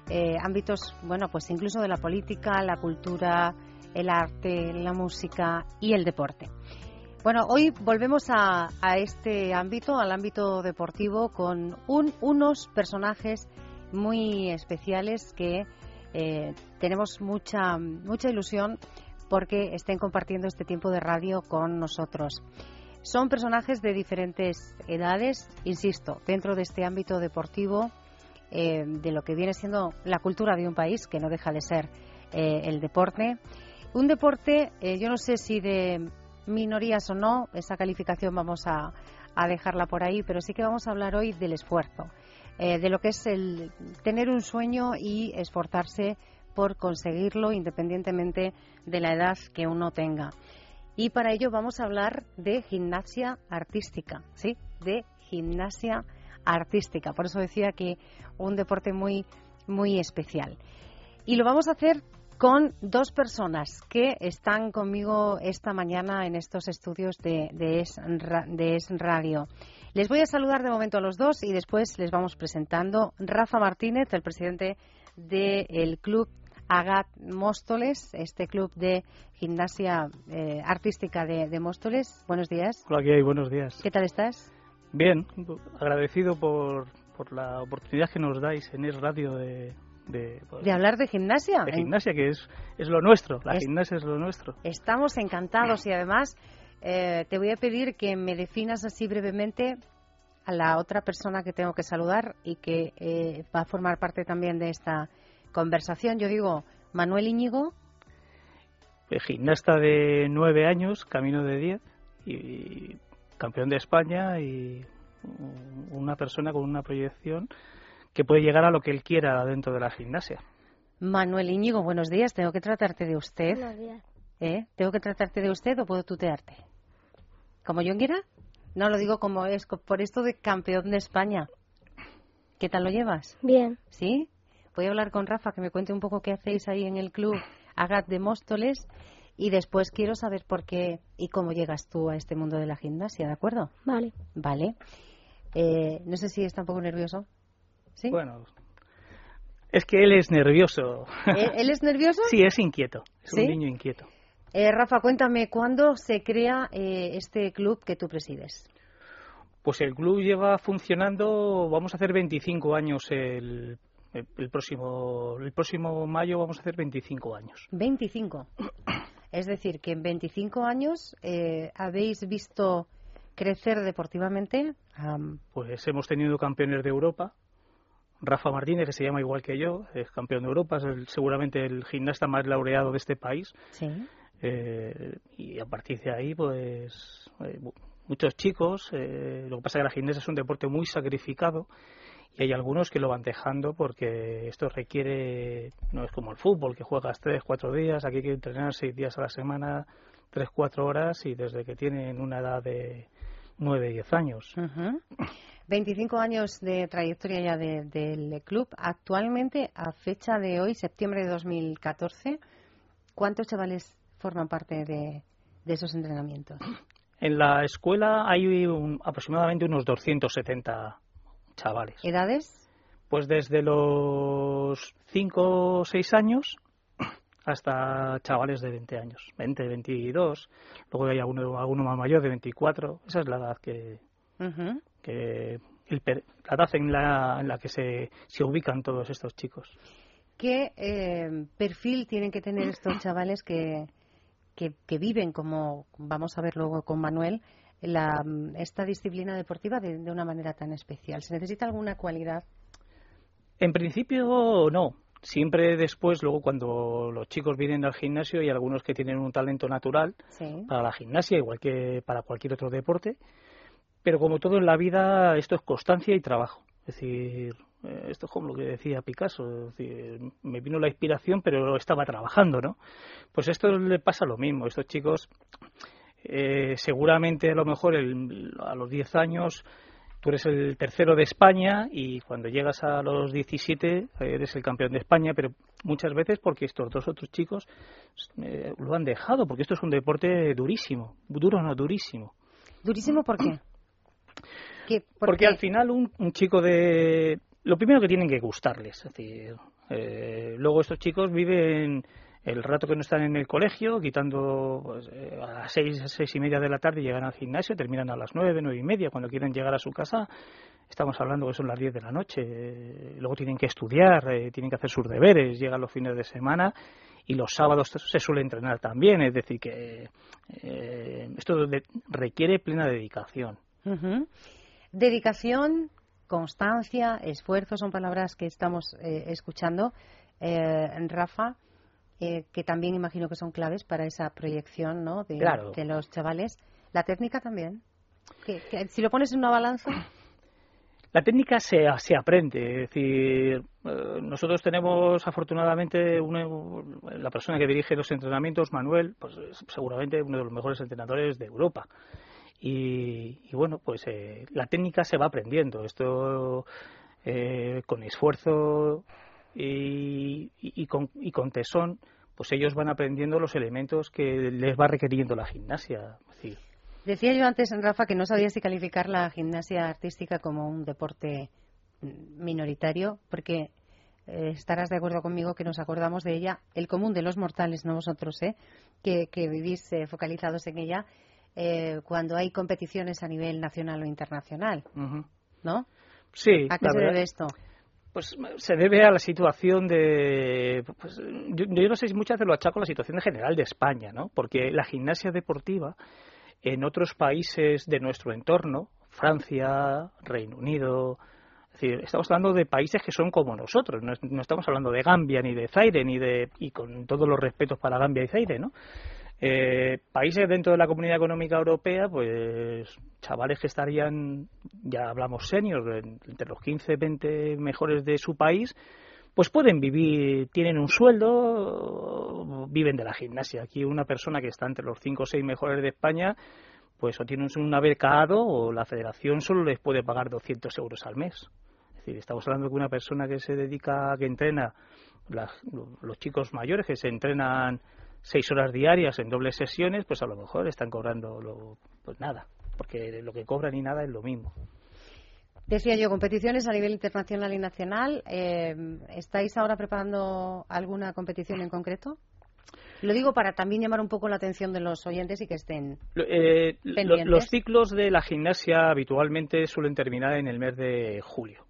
eh, ámbitos, bueno, pues incluso de la política, la cultura, el arte, la música y el deporte. Bueno, hoy volvemos a, a este ámbito, al ámbito deportivo, con un- unos personajes muy especiales que eh, tenemos mucha, mucha ilusión porque estén compartiendo este tiempo de radio con nosotros. Son personajes de diferentes edades, insisto, dentro de este ámbito deportivo, eh, de lo que viene siendo la cultura de un país, que no deja de ser eh, el deporte. Un deporte, yo no sé si de minorías o no, esa calificación vamos a, a dejarla por ahí, pero sí que vamos a hablar hoy del esfuerzo, eh, de lo que es el tener un sueño y esforzarse por conseguirlo independientemente de la edad que uno tenga. Y para ello vamos a hablar de gimnasia artística, ¿sí? De gimnasia artística. Por eso decía que un deporte muy, muy especial. Y lo vamos a hacer con dos personas que están conmigo esta mañana en estos estudios de, de, es, de Es Radio. Les voy a saludar de momento a los dos y después les vamos presentando. Rafa Martínez, el presidente del club Agat Móstoles, este club de gimnasia eh, artística de, de Móstoles. Buenos días. Hola, ¿qué hay? Buenos días. ¿Qué tal estás? Bien, agradecido por, por la oportunidad que nos dais en Es Radio de, de, De hablar de gimnasia. de gimnasia, que es, es lo nuestro. La Es- gimnasia es lo nuestro. Estamos encantados y además eh, te voy a pedir que me definas así brevemente a la otra persona que tengo que saludar y que eh, va a formar parte también de esta conversación. Yo digo, Manuel Íñigo, Eh, Gimnasta de nueve años, camino de diez, y campeón de España y una persona con una proyección que puede llegar a lo que él quiera dentro de la gimnasia. Manuel Íñigo, buenos días. Tengo que tratarte de usted. Buenos días. ¿Eh? ¿Tengo que tratarte de usted o puedo tutearte? ¿Como yo quiera? No lo digo como es, por esto de campeón de España. ¿Qué tal lo llevas? Bien. ¿Sí? Voy a hablar con Rafa que me cuente un poco qué hacéis ahí en el club Agat de Móstoles. Y después quiero saber por qué y cómo llegas tú a este mundo de la gimnasia, ¿de acuerdo? Vale. Vale. Eh, no sé si está un poco nervioso. ¿Sí? Bueno, es que él es nervioso. ¿Eh, ¿Él es nervioso? Sí, es inquieto. Es ¿Sí? un niño inquieto. Eh, Rafa, cuéntame, ¿cuándo se crea eh, este club que tú presides? Pues el club lleva funcionando, vamos a hacer 25 años el, el, el próximo el próximo mayo vamos a hacer 25 años. 25. Es decir, que en 25 años eh, habéis visto crecer deportivamente. am, Pues hemos tenido campeones de Europa. Rafa Martínez, que se llama igual que yo, es campeón de Europa, es el- seguramente el gimnasta más laureado de este país. sí. Eh, y a partir de ahí, pues eh, mu- muchos chicos. eh, lo que pasa es que la gimnasia es un deporte muy sacrificado y hay algunos que lo van dejando porque esto requiere, no es como el fútbol, que juegas tres, cuatro días, aquí hay que entrenar seis días a la semana, tres, cuatro horas y desde que tienen una edad de nueve, diez años. Ujú. 25 años de trayectoria ya de- del club. Actualmente, a fecha de hoy, septiembre de 2014, ¿cuántos chavales forman parte de, de esos entrenamientos? En la escuela hay un- aproximadamente unos 270 chavales. ¿Edades? Pues desde los 5 o 6 años hasta chavales de 20 años, 20, 22. Luego hay alguno, alguno más mayor de 24. Esa es la edad que, el per- la edad en la, en la que se, se ubican todos estos chicos. ¿Qué eh, perfil tienen que tener estos chavales que, que, que viven, como vamos a ver luego con Manuel, la, esta disciplina deportiva de, de una manera tan especial? ¿Se necesita alguna cualidad? En principio no. Siempre después, luego cuando los chicos vienen al gimnasio, hay algunos que tienen un talento natural Sí. para la gimnasia, igual que para cualquier otro deporte. Pero como todo en la vida, esto es constancia y trabajo. Es decir, esto es como lo que decía Picasso. Es decir, me vino la inspiración, pero estaba trabajando, ¿no? Pues esto le pasa lo mismo. Estos chicos, eh, seguramente a lo mejor el- a los 10 años tú eres el tercero de España y cuando llegas a los 17 eres el campeón de España, pero muchas veces porque estos dos otros chicos eh, lo han dejado, porque esto es un deporte durísimo, duro no, durísimo. ¿Durísimo por qué? ¿Qué- por Porque qué? al final un, un chico de... Lo primero que tienen que gustarles, es decir, eh, luego estos chicos viven el rato que no están en el colegio, quitando pues, eh, a las seis, seis y media de la tarde llegan al gimnasio, terminan a las nueve, nueve y media, cuando quieren llegar a su casa, estamos hablando que son las diez de la noche, eh, luego tienen que estudiar, eh, tienen que hacer sus deberes, llegan los fines de semana y los sábados se suele entrenar también, es decir, que eh, esto de- requiere plena dedicación. Dedicación, constancia, esfuerzo son palabras que estamos eh, escuchando. Eh, Rafa, eh, que también imagino que son claves para esa proyección ¿no? de, Claro. de los chavales. La técnica también. Si lo pones en una balanza, La técnica se, se aprende, es decir, eh, nosotros tenemos afortunadamente una- la persona que dirige los entrenamientos, Manuel, pues es seguramente uno de los mejores entrenadores de Europa. Y, y bueno, pues eh, la técnica se va aprendiendo. Esto eh, con esfuerzo y, y- con, y con tesón, pues ellos van aprendiendo los elementos que les va requiriendo la gimnasia. Decía yo antes, Rafa, que no sabía si calificar la gimnasia artística como un deporte minoritario, porque eh, estarás de acuerdo conmigo que nos acordamos de ella, el común de los mortales, no vosotros, ¿eh? que, que vivís eh, focalizados en ella, eh, cuando hay competiciones a nivel nacional o internacional. ¿no? Sí, ¿A qué se verdad- debe esto? Pues se debe a la situación de. Pues, yo, yo no sé si muchas veces lo achaco a la situación general de España, ¿no? Porque la gimnasia deportiva en otros países de nuestro entorno, Francia, Reino Unido, es decir, estamos hablando de países que son como nosotros, no, no estamos hablando de Gambia ni de Zaire, ni de. y con todos los respetos para Gambia y Zaire, ¿no? Eh, países dentro de la Comunidad Económica Europea, pues chavales que estarían, ya hablamos senior, en- entre los 15, 20 mejores de su país, pues pueden vivir, tienen un sueldo, viven de la gimnasia. Aquí una persona que está entre los 5 o 6 mejores de España, pues o tiene un becado o la federación solo les puede pagar 200 euros al mes. Es decir, estamos hablando de una persona que se dedica, que entrena, las- los chicos mayores que se entrenan seis horas diarias en dobles sesiones, pues a lo mejor están cobrando lo- pues nada, porque lo que cobran y nada es lo mismo. Decía yo, competiciones a nivel internacional y nacional. eh, ¿Estáis ahora preparando alguna competición en concreto? Lo digo para también llamar un poco la atención de los oyentes y que estén. Eh, Pendientes. los ciclos de la gimnasia habitualmente suelen terminar en el mes de julio.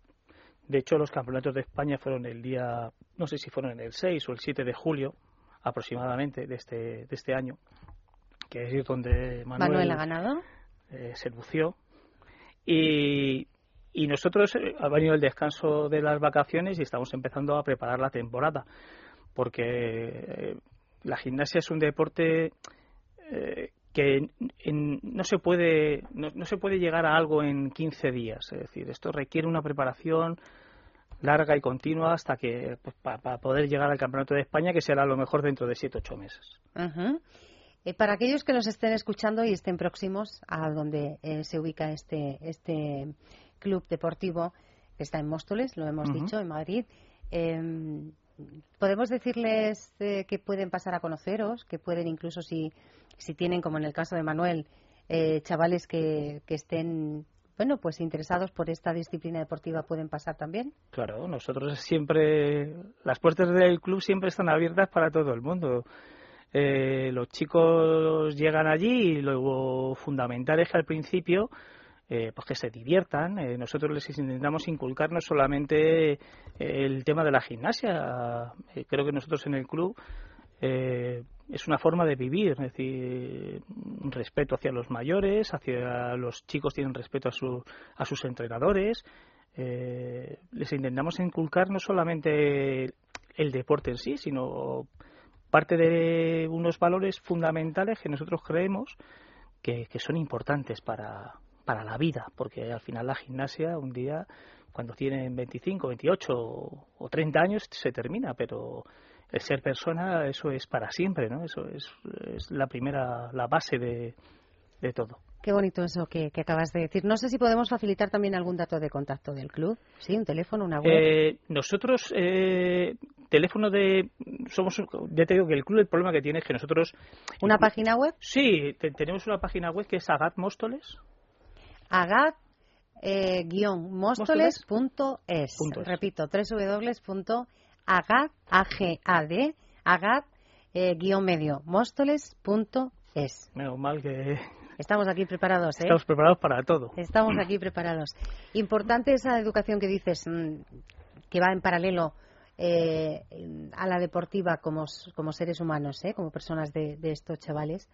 De hecho, los campeonatos de España fueron el día, no sé si fueron el 6 o el 7 de julio aproximadamente de este, de este año, que es donde Manuel, Manuel ha ganado. eh, se lució. Y, y nosotros eh, ha venido el descanso de las vacaciones y estamos empezando a preparar la temporada, porque eh, la gimnasia es un deporte que en- no se puede no, no se puede llegar a algo en 15 días, es decir, esto requiere una preparación larga y continua hasta que pues, para poder llegar al campeonato de España que será a lo mejor dentro de 7 8 meses. Eh, para aquellos que nos estén escuchando y estén próximos a donde eh, se ubica este, este club deportivo, que está en Móstoles, lo hemos dicho, en Madrid, eh, ¿podemos decirles eh, que pueden pasar a conoceros? Que pueden incluso, si, si tienen, como en el caso de Manuel, eh, chavales que, que estén bueno, pues interesados por esta disciplina deportiva, pueden pasar también? Claro, nosotros siempre, las puertas del club siempre están abiertas para todo el mundo. Eh, los chicos llegan allí y lo fundamental es que al principio eh, pues que se diviertan. Eh, nosotros les intentamos inculcar no solamente eh, el tema de la gimnasia, creo que nosotros en el club es una forma de vivir, es decir, respeto hacia los mayores, hacia los chicos tienen respeto a, su, a sus entrenadores. Eh, les intentamos inculcar no solamente el deporte en sí, sino parte de unos valores fundamentales que nosotros creemos que, que son importantes para, para la vida, porque al final la gimnasia un día, cuando tienen 25, 28 o 30 años, se termina, pero ser persona, eso es para siempre, ¿no? Eso es, es la primera, la base de, de todo. Qué bonito eso que, que acabas de decir. No sé si podemos facilitar también algún dato de contacto del club. Sí, un teléfono, una web. Eh, nosotros, eh, teléfono de. somos Ya te digo que el club, el problema que tiene es que nosotros. ¿Una página web? Sí, te- tenemos una página web que es Agat Móstoles. agat eh, guion móstoles punto es. Www.agat, A-G-A-D, agat eh, guion medio móstoles punto es. Menos mal que Estamos aquí preparados, ¿eh? estamos preparados para todo. Estamos aquí preparados. Importante esa educación que dices, mm, que va en paralelo eh, a la deportiva como, como seres humanos, ¿eh? como personas de, de estos chavales.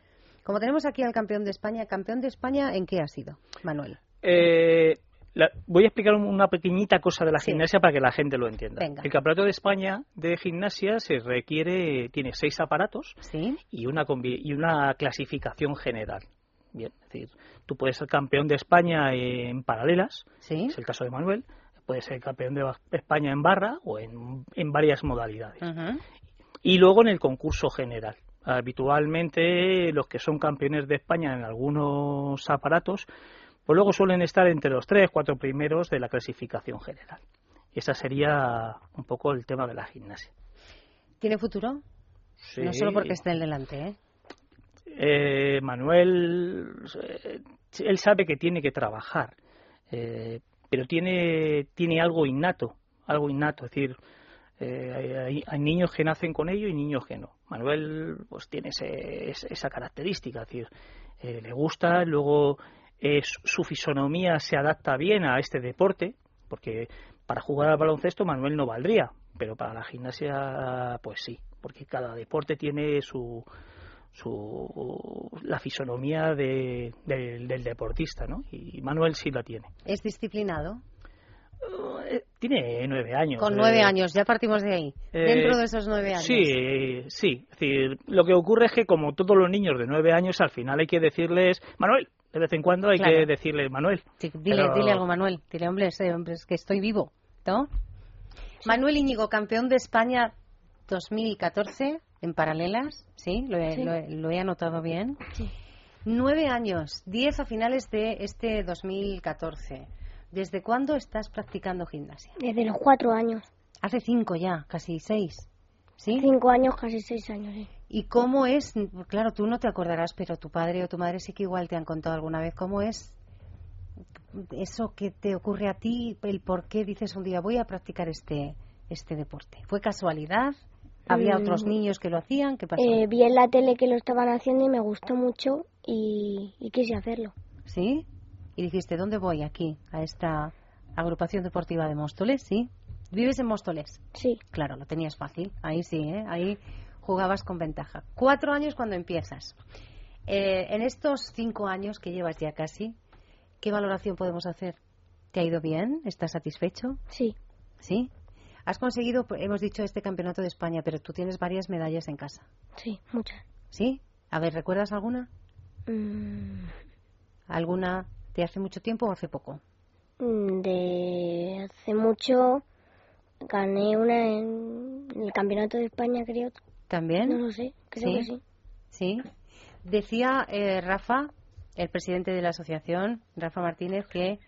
Como tenemos aquí al campeón de España, ¿campeón de España en qué ha sido, Manuel? Eh, la- voy a explicar una pequeñita cosa de la gimnasia para que la gente lo entienda. Venga. El campeonato de España de gimnasia se requiere, tiene seis aparatos y, una, y una clasificación general. Bien, es decir, tú puedes ser campeón de España en paralelas, es el caso de Manuel, puedes ser campeón de España en barra o en, en varias modalidades. Y luego en el concurso general. Habitualmente los que son campeones de España en algunos aparatos, pues luego suelen estar entre los tres, cuatro primeros de la clasificación general. Ese sería un poco el tema de la gimnasia. ¿Tiene futuro? Sí. No solo porque esté el delante, ¿eh? Eh, Manuel, eh, él sabe que tiene que trabajar, eh, pero tiene, tiene algo innato, algo innato, es decir, eh, hay, hay niños que nacen con ello y niños que no. Manuel pues tiene ese- esa característica, es decir, le gusta, luego eh, su- fisonomía se adapta bien a este deporte, porque para jugar al baloncesto Manuel no valdría, pero para la gimnasia pues sí, porque cada deporte tiene su, su la fisonomía de- del- del deportista, ¿no? Y Manuel sí la tiene. ¿Es disciplinado? Eh, Tiene nueve años. Con eh, nueve años, ya partimos de ahí. eh, Dentro de esos nueve años. Sí, sí. Es decir, lo que ocurre es que como todos los niños de nueve años, al final hay que decirles, Manuel, de vez en cuando hay Claro. que decirles, Manuel. Dile, Pero- dile algo, Manuel. Dile, hombre, es que estoy vivo, ¿no? Manuel Íñigo, campeón de España 2014 en paralelas, ¿sí? Lo he, Sí. lo he- lo he anotado bien. Nueve años, diez a finales de este 2014. ¿Desde cuándo estás practicando gimnasia? Desde los cuatro años. Hace cinco ya, casi seis. ¿Sí? Cinco años, casi seis años. sí. ¿Y cómo es? Claro, tú no te acordarás, pero tu padre o tu madre sí que igual te han contado alguna vez cómo es eso que te ocurre a ti, el por qué dices un día voy a practicar este este deporte. ¿Fue casualidad? ¿Había Mm. otros niños que lo hacían? ¿Qué pasó? Eh, vi en la tele que lo estaban haciendo y me gustó mucho y, y quise hacerlo. ¿Sí? Y dijiste, ¿dónde voy? Aquí, a esta agrupación deportiva de Móstoles, ¿sí? ¿Vives en Móstoles? Sí. Claro, lo tenías fácil. Ahí sí, ¿eh? Ahí jugabas con ventaja. Cuatro años cuando empiezas. Eh, en estos cinco años que llevas ya casi, ¿qué valoración podemos hacer? ¿Te ha ido bien? ¿Estás satisfecho? Sí. ¿Sí? Has conseguido, hemos dicho, este campeonato de España, pero tú tienes varias medallas en casa. Sí, muchas. ¿Sí? A ver, ¿recuerdas alguna? Mm, ¿Alguna de hace mucho tiempo o hace poco? mm, de hace mucho gané una en el campeonato de España, creo. ¿También? No lo sé, creo que sí. Sí. Decía eh, Rafa, el presidente de la asociación, Rafa Martínez, que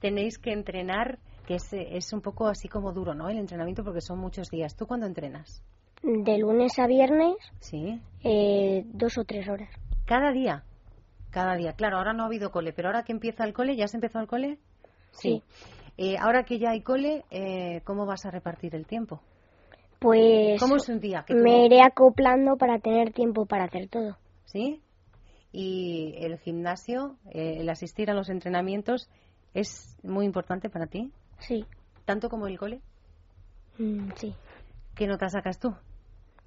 tenéis que entrenar, que es, es un poco así como duro, ¿no? El entrenamiento porque son muchos días. ¿Tú cuándo entrenas? De lunes a viernes, Sí. eh, dos o tres horas. Cada día. Cada día. Claro, ahora no ha habido cole, pero ahora que empieza el cole, ¿ya se empezó el cole? Sí. Eh, ahora que ya hay cole, eh, ¿cómo vas a repartir el tiempo? Pues ¿Cómo es un día? que me iré acoplando para tener tiempo para hacer todo. ¿Sí? Y el gimnasio, eh, el asistir a los entrenamientos, ¿es muy importante para ti? Sí. ¿Tanto como el cole? Mm, sí, ¿Qué nota sacas tú?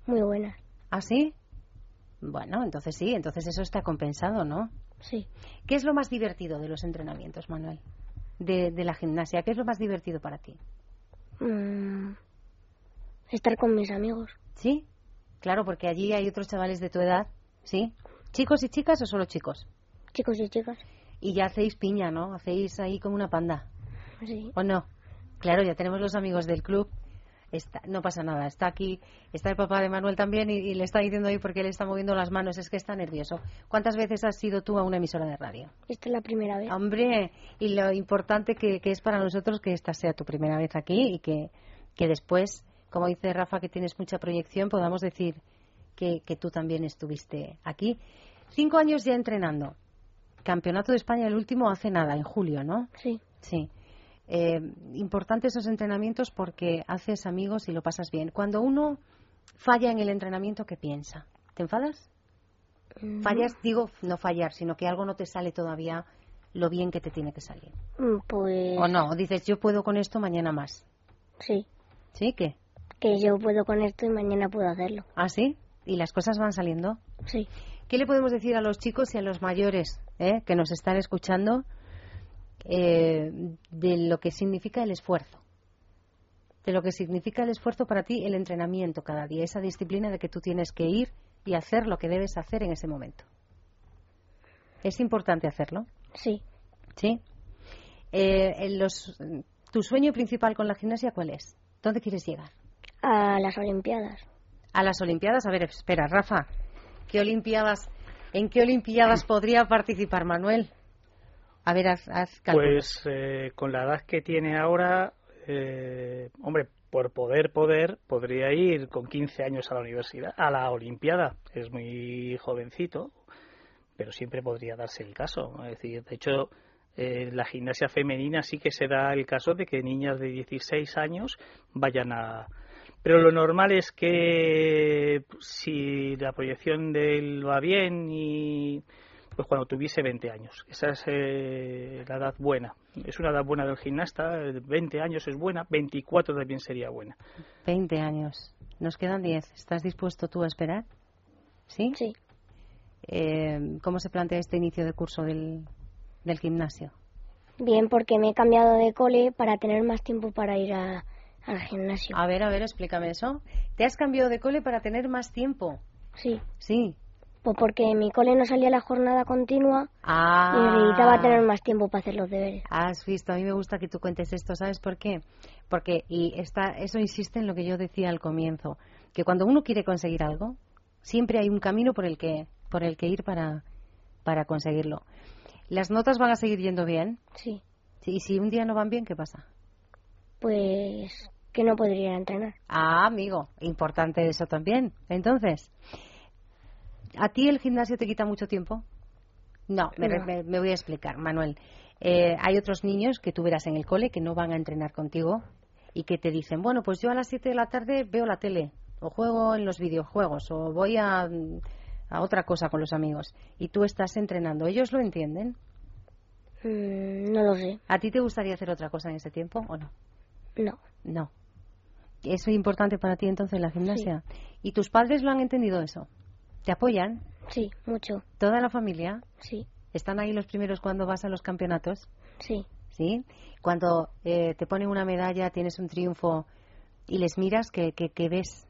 muy buena. ¿Ah, sí? Bueno, entonces sí, entonces eso está compensado, ¿no? Sí. ¿Qué es lo más divertido de los entrenamientos, Manuel? De, de la gimnasia, ¿qué es lo más divertido para ti? Mm, estar con mis amigos. ¿Sí? Claro, porque allí hay otros chavales de tu edad, ¿sí? ¿Chicos y chicas o solo chicos? Chicos y chicas. Y ya hacéis piña, ¿no? Hacéis ahí como una panda. Sí. ¿O no? Claro, ya tenemos los amigos del club. Está, no pasa nada, está aquí, está el papá de Manuel también y, y le está diciendo ahí porque él está moviendo las manos, es que está nervioso. ¿Cuántas veces has ido tú a una emisora de radio? Esta es la primera vez. Hombre, y lo importante que, que es para nosotros que esta sea tu primera vez aquí y que, que después, como dice Rafa, que tienes mucha proyección, podamos decir que, que tú también estuviste aquí. Cinco años ya entrenando. Campeonato de España, el último hace nada, en julio, ¿no? Sí. Sí. Eh, importantes esos entrenamientos porque haces amigos y lo pasas bien. Cuando uno falla en el entrenamiento, ¿qué piensa? ¿Te enfadas? Mm, Fallas, digo, no fallar, sino que algo no te sale todavía lo bien que te tiene que salir. mm, Pues O no, dices, yo puedo con esto, mañana más. sí, ¿Sí? ¿Qué? Que yo puedo con esto y mañana puedo hacerlo. ¿Ah, sí? ¿Y las cosas van saliendo? Sí. ¿Qué le podemos decir a los chicos y a los mayores eh, que nos están escuchando eh, de lo que significa el esfuerzo? De lo que significa el esfuerzo para ti, el entrenamiento cada día, esa disciplina de que tú tienes que ir y hacer lo que debes hacer en ese momento. ¿Es importante hacerlo? Sí. ¿Sí? Eh, los, ¿Tu sueño principal con la gimnasia cuál es? ¿Dónde quieres llegar? A las Olimpiadas. A las Olimpiadas. A ver, espera, Rafa. ¿Qué Olimpiadas, ¿En qué Olimpiadas podría participar Manuel? A ver, haz, haz. Pues eh, con la edad que tiene ahora, eh, hombre, por poder, poder, podría ir con 15 años a la universidad, a la Olimpiada. Es muy jovencito, pero siempre podría darse el caso. Es decir, de hecho, eh, la gimnasia femenina sí que se da el caso de que niñas de 16 años vayan a. Pero lo normal es que si la proyección de él va bien y pues cuando tuviese 20 años. Esa es eh, la edad buena. Es una edad buena del gimnasta, eh, 20 años es buena, 24 también sería buena. 20 años. Nos quedan 10. ¿Estás dispuesto tú a esperar? ¿Sí? Sí. Eh, ¿Cómo se plantea este inicio de curso del, del gimnasio? Bien, porque me he cambiado de cole para tener más tiempo para ir a- al gimnasio. A ver, a ver, explícame eso. ¿Te has cambiado de cole para tener más tiempo? Sí. Sí. Pues porque en mi cole no salía la jornada continua Ah. y necesitaba tener más tiempo para hacer los deberes. Has visto, a mí me gusta que tú cuentes esto, ¿sabes por qué? Porque, y está, eso insiste en lo que yo decía al comienzo, que cuando uno quiere conseguir algo, siempre hay un camino por el que, por el que ir para, para conseguirlo. ¿Las notas van a seguir yendo bien? Sí. Sí, Y si un día no van bien, ¿qué pasa? Pues que no podría entrenar. Ah, amigo, importante eso también. Entonces, ¿a ti el gimnasio te quita mucho tiempo? No, me, No. me- me voy a explicar, Manuel. Eh, hay otros niños que tú verás en el cole que no van a entrenar contigo y que te dicen, bueno, pues yo a las 7 de la tarde veo la tele o juego en los videojuegos o voy a, a otra cosa con los amigos y tú estás entrenando. ¿Ellos lo entienden? Mm, no lo sé. ¿A ti te gustaría hacer otra cosa en ese tiempo o no? No. No. ¿Es importante para ti entonces la gimnasia? ¿Y tus padres lo han entendido eso? ¿Te apoyan? Sí, mucho. ¿Toda la familia? Sí. ¿Están ahí los primeros cuando vas a los campeonatos? Sí. ¿Sí? Cuando eh, te ponen una medalla, tienes un triunfo y les miras, ¿qué, qué, qué ves?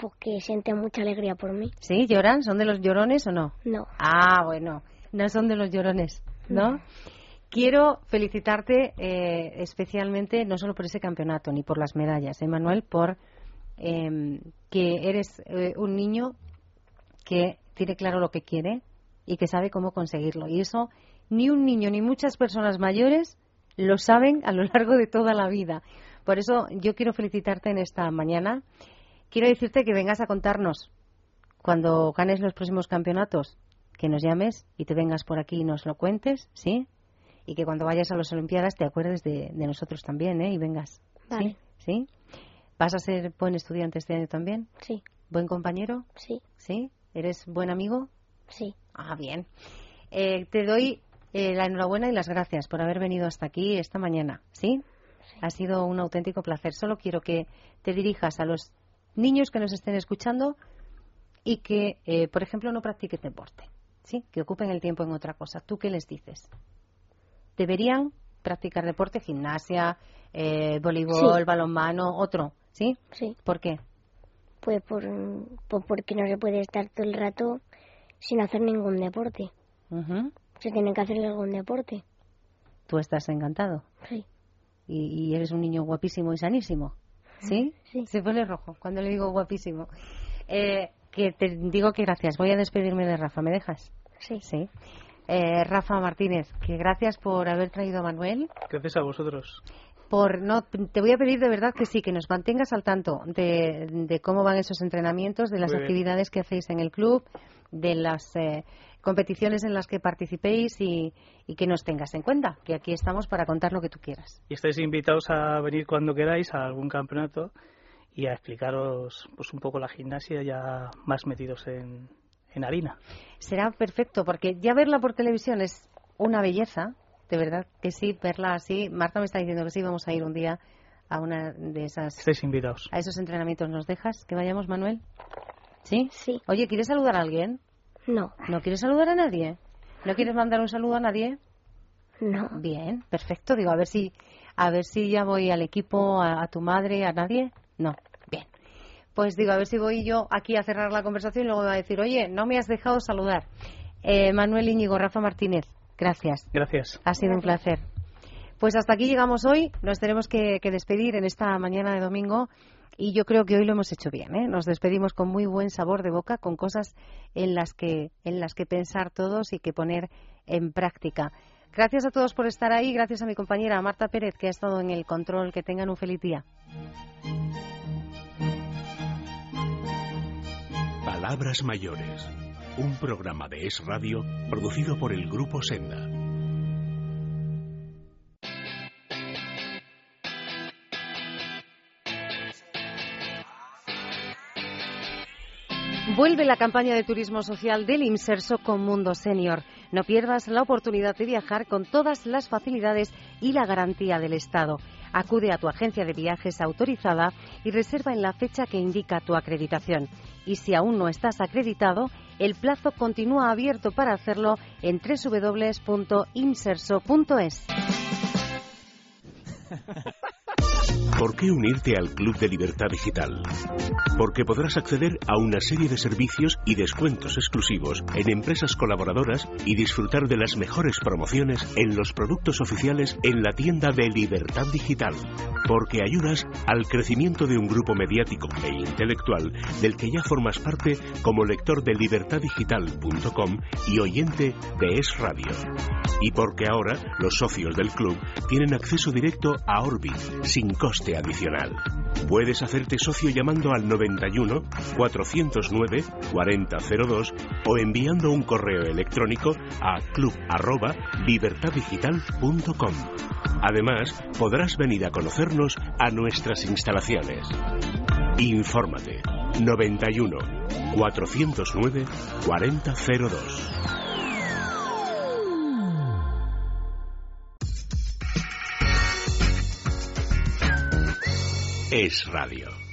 Porque siente mucha alegría por mí. ¿Sí? ¿Lloran? ¿Son de los llorones o no? No. Ah, bueno, no son de los llorones, ¿no? No. Quiero felicitarte eh, especialmente, no solo por ese campeonato ni por las medallas, ¿eh? Por eh, que eres eh, un niño que tiene claro lo que quiere y que sabe cómo conseguirlo. Y eso ni un niño ni muchas personas mayores lo saben a lo largo de toda la vida. Por eso yo quiero felicitarte en esta mañana. Quiero decirte que vengas a contarnos cuando ganes los próximos campeonatos, que nos llames y te vengas por aquí y nos lo cuentes, ¿sí? Y que cuando vayas a las Olimpiadas te acuerdes de, de nosotros también, ¿eh? Y vengas. Vale. ¿Sí? ¿Sí? ¿Vas a ser buen estudiante este año también? Sí. ¿Buen compañero? Sí. ¿Sí? ¿Eres buen amigo? Sí. Ah, bien. Eh, te doy eh, la enhorabuena y las gracias por haber venido hasta aquí esta mañana, ¿sí? Ha sido un auténtico placer. Solo quiero que te dirijas a los niños que nos estén escuchando y que, eh, por ejemplo, no practiquen deporte, ¿sí? Que ocupen el tiempo en otra cosa. ¿Tú qué les dices? ¿Deberían practicar deporte, gimnasia, eh, voleibol, Sí. balonmano, otro, ¿sí? Sí. ¿Por qué? Pues por, pues porque no se puede estar todo el rato sin hacer ningún deporte. Ujú. Se tiene que hacer algún deporte. Tú estás encantado. Sí. y, y eres un niño guapísimo y sanísimo. ¿Sí? Sí. Se pone rojo cuando le digo guapísimo. Eh, que te digo que gracias. Voy a despedirme de Rafa. ¿Me dejas? Sí. Sí. Eh, Rafa Martínez, que gracias por haber traído a Manuel. Gracias a vosotros. Por no, te voy a pedir de verdad que sí, que nos mantengas al tanto de, de cómo van esos entrenamientos, de las Muy bien. actividades que hacéis en el club, de las eh, competiciones en las que participéis y, y que nos tengas en cuenta, que aquí estamos para contar lo que tú quieras. Y estáis invitados a venir cuando queráis a algún campeonato y a explicaros pues un poco la gimnasia ya más metidos en, en harina. Será perfecto, porque ya verla por televisión es una belleza, de verdad que sí, verla así. Marta me está diciendo que sí, vamos a ir un día a una de esas, Estáis invitados. a esos entrenamientos. ¿Nos dejas que vayamos, Manuel? ¿Sí? Sí. Oye, ¿quieres saludar a alguien? No. ¿No quieres saludar a nadie? ¿No quieres mandar un saludo a nadie? No. Bien, perfecto. Digo, a ver si, a ver si ya voy al equipo, a, a tu madre, a nadie. No. Pues digo, a ver si voy yo aquí a cerrar la conversación y luego me va a decir, oye, no me has dejado saludar. Eh, Manuel Íñigo, Rafa Martínez, gracias. Gracias. Ha sido un placer. Pues hasta aquí llegamos hoy. Nos tenemos que, que despedir en esta mañana de domingo. Y yo creo que hoy lo hemos hecho bien. ¿eh? Nos despedimos con muy buen sabor de boca, con cosas en las que, en las que pensar todos y que poner en práctica. Gracias a todos por estar ahí. Gracias a mi compañera Marta Pérez, que ha estado en el control. Que tengan un feliz día. Palabras mayores. Un programa de Es Radio producido por el Grupo Senda. Vuelve la campaña de turismo social del Inserso con Mundo Senior. No pierdas la oportunidad de viajar con todas las facilidades y la garantía del Estado. Acude a tu agencia de viajes autorizada y reserva en la fecha que indica tu acreditación. Y si aún no estás acreditado, el plazo continúa abierto para hacerlo en www.inserso.es. ¿Por qué unirte al Club de Libertad Digital? Porque podrás acceder a una serie de servicios y descuentos exclusivos en empresas colaboradoras y disfrutar de las mejores promociones en los productos oficiales en la tienda de Libertad Digital. Porque ayudas al crecimiento de un grupo mediático e intelectual del que ya formas parte como lector de libertaddigital.com y oyente de Es Radio. Y porque ahora los socios del club tienen acceso directo a Orbit sin coste adicional. Puedes hacerte socio llamando al 91 409 4002 o enviando un correo electrónico a club@libertaddigital.com. Además, podrás venir a conocernos a nuestras instalaciones. Infórmate 91 409 4002. Es Radio.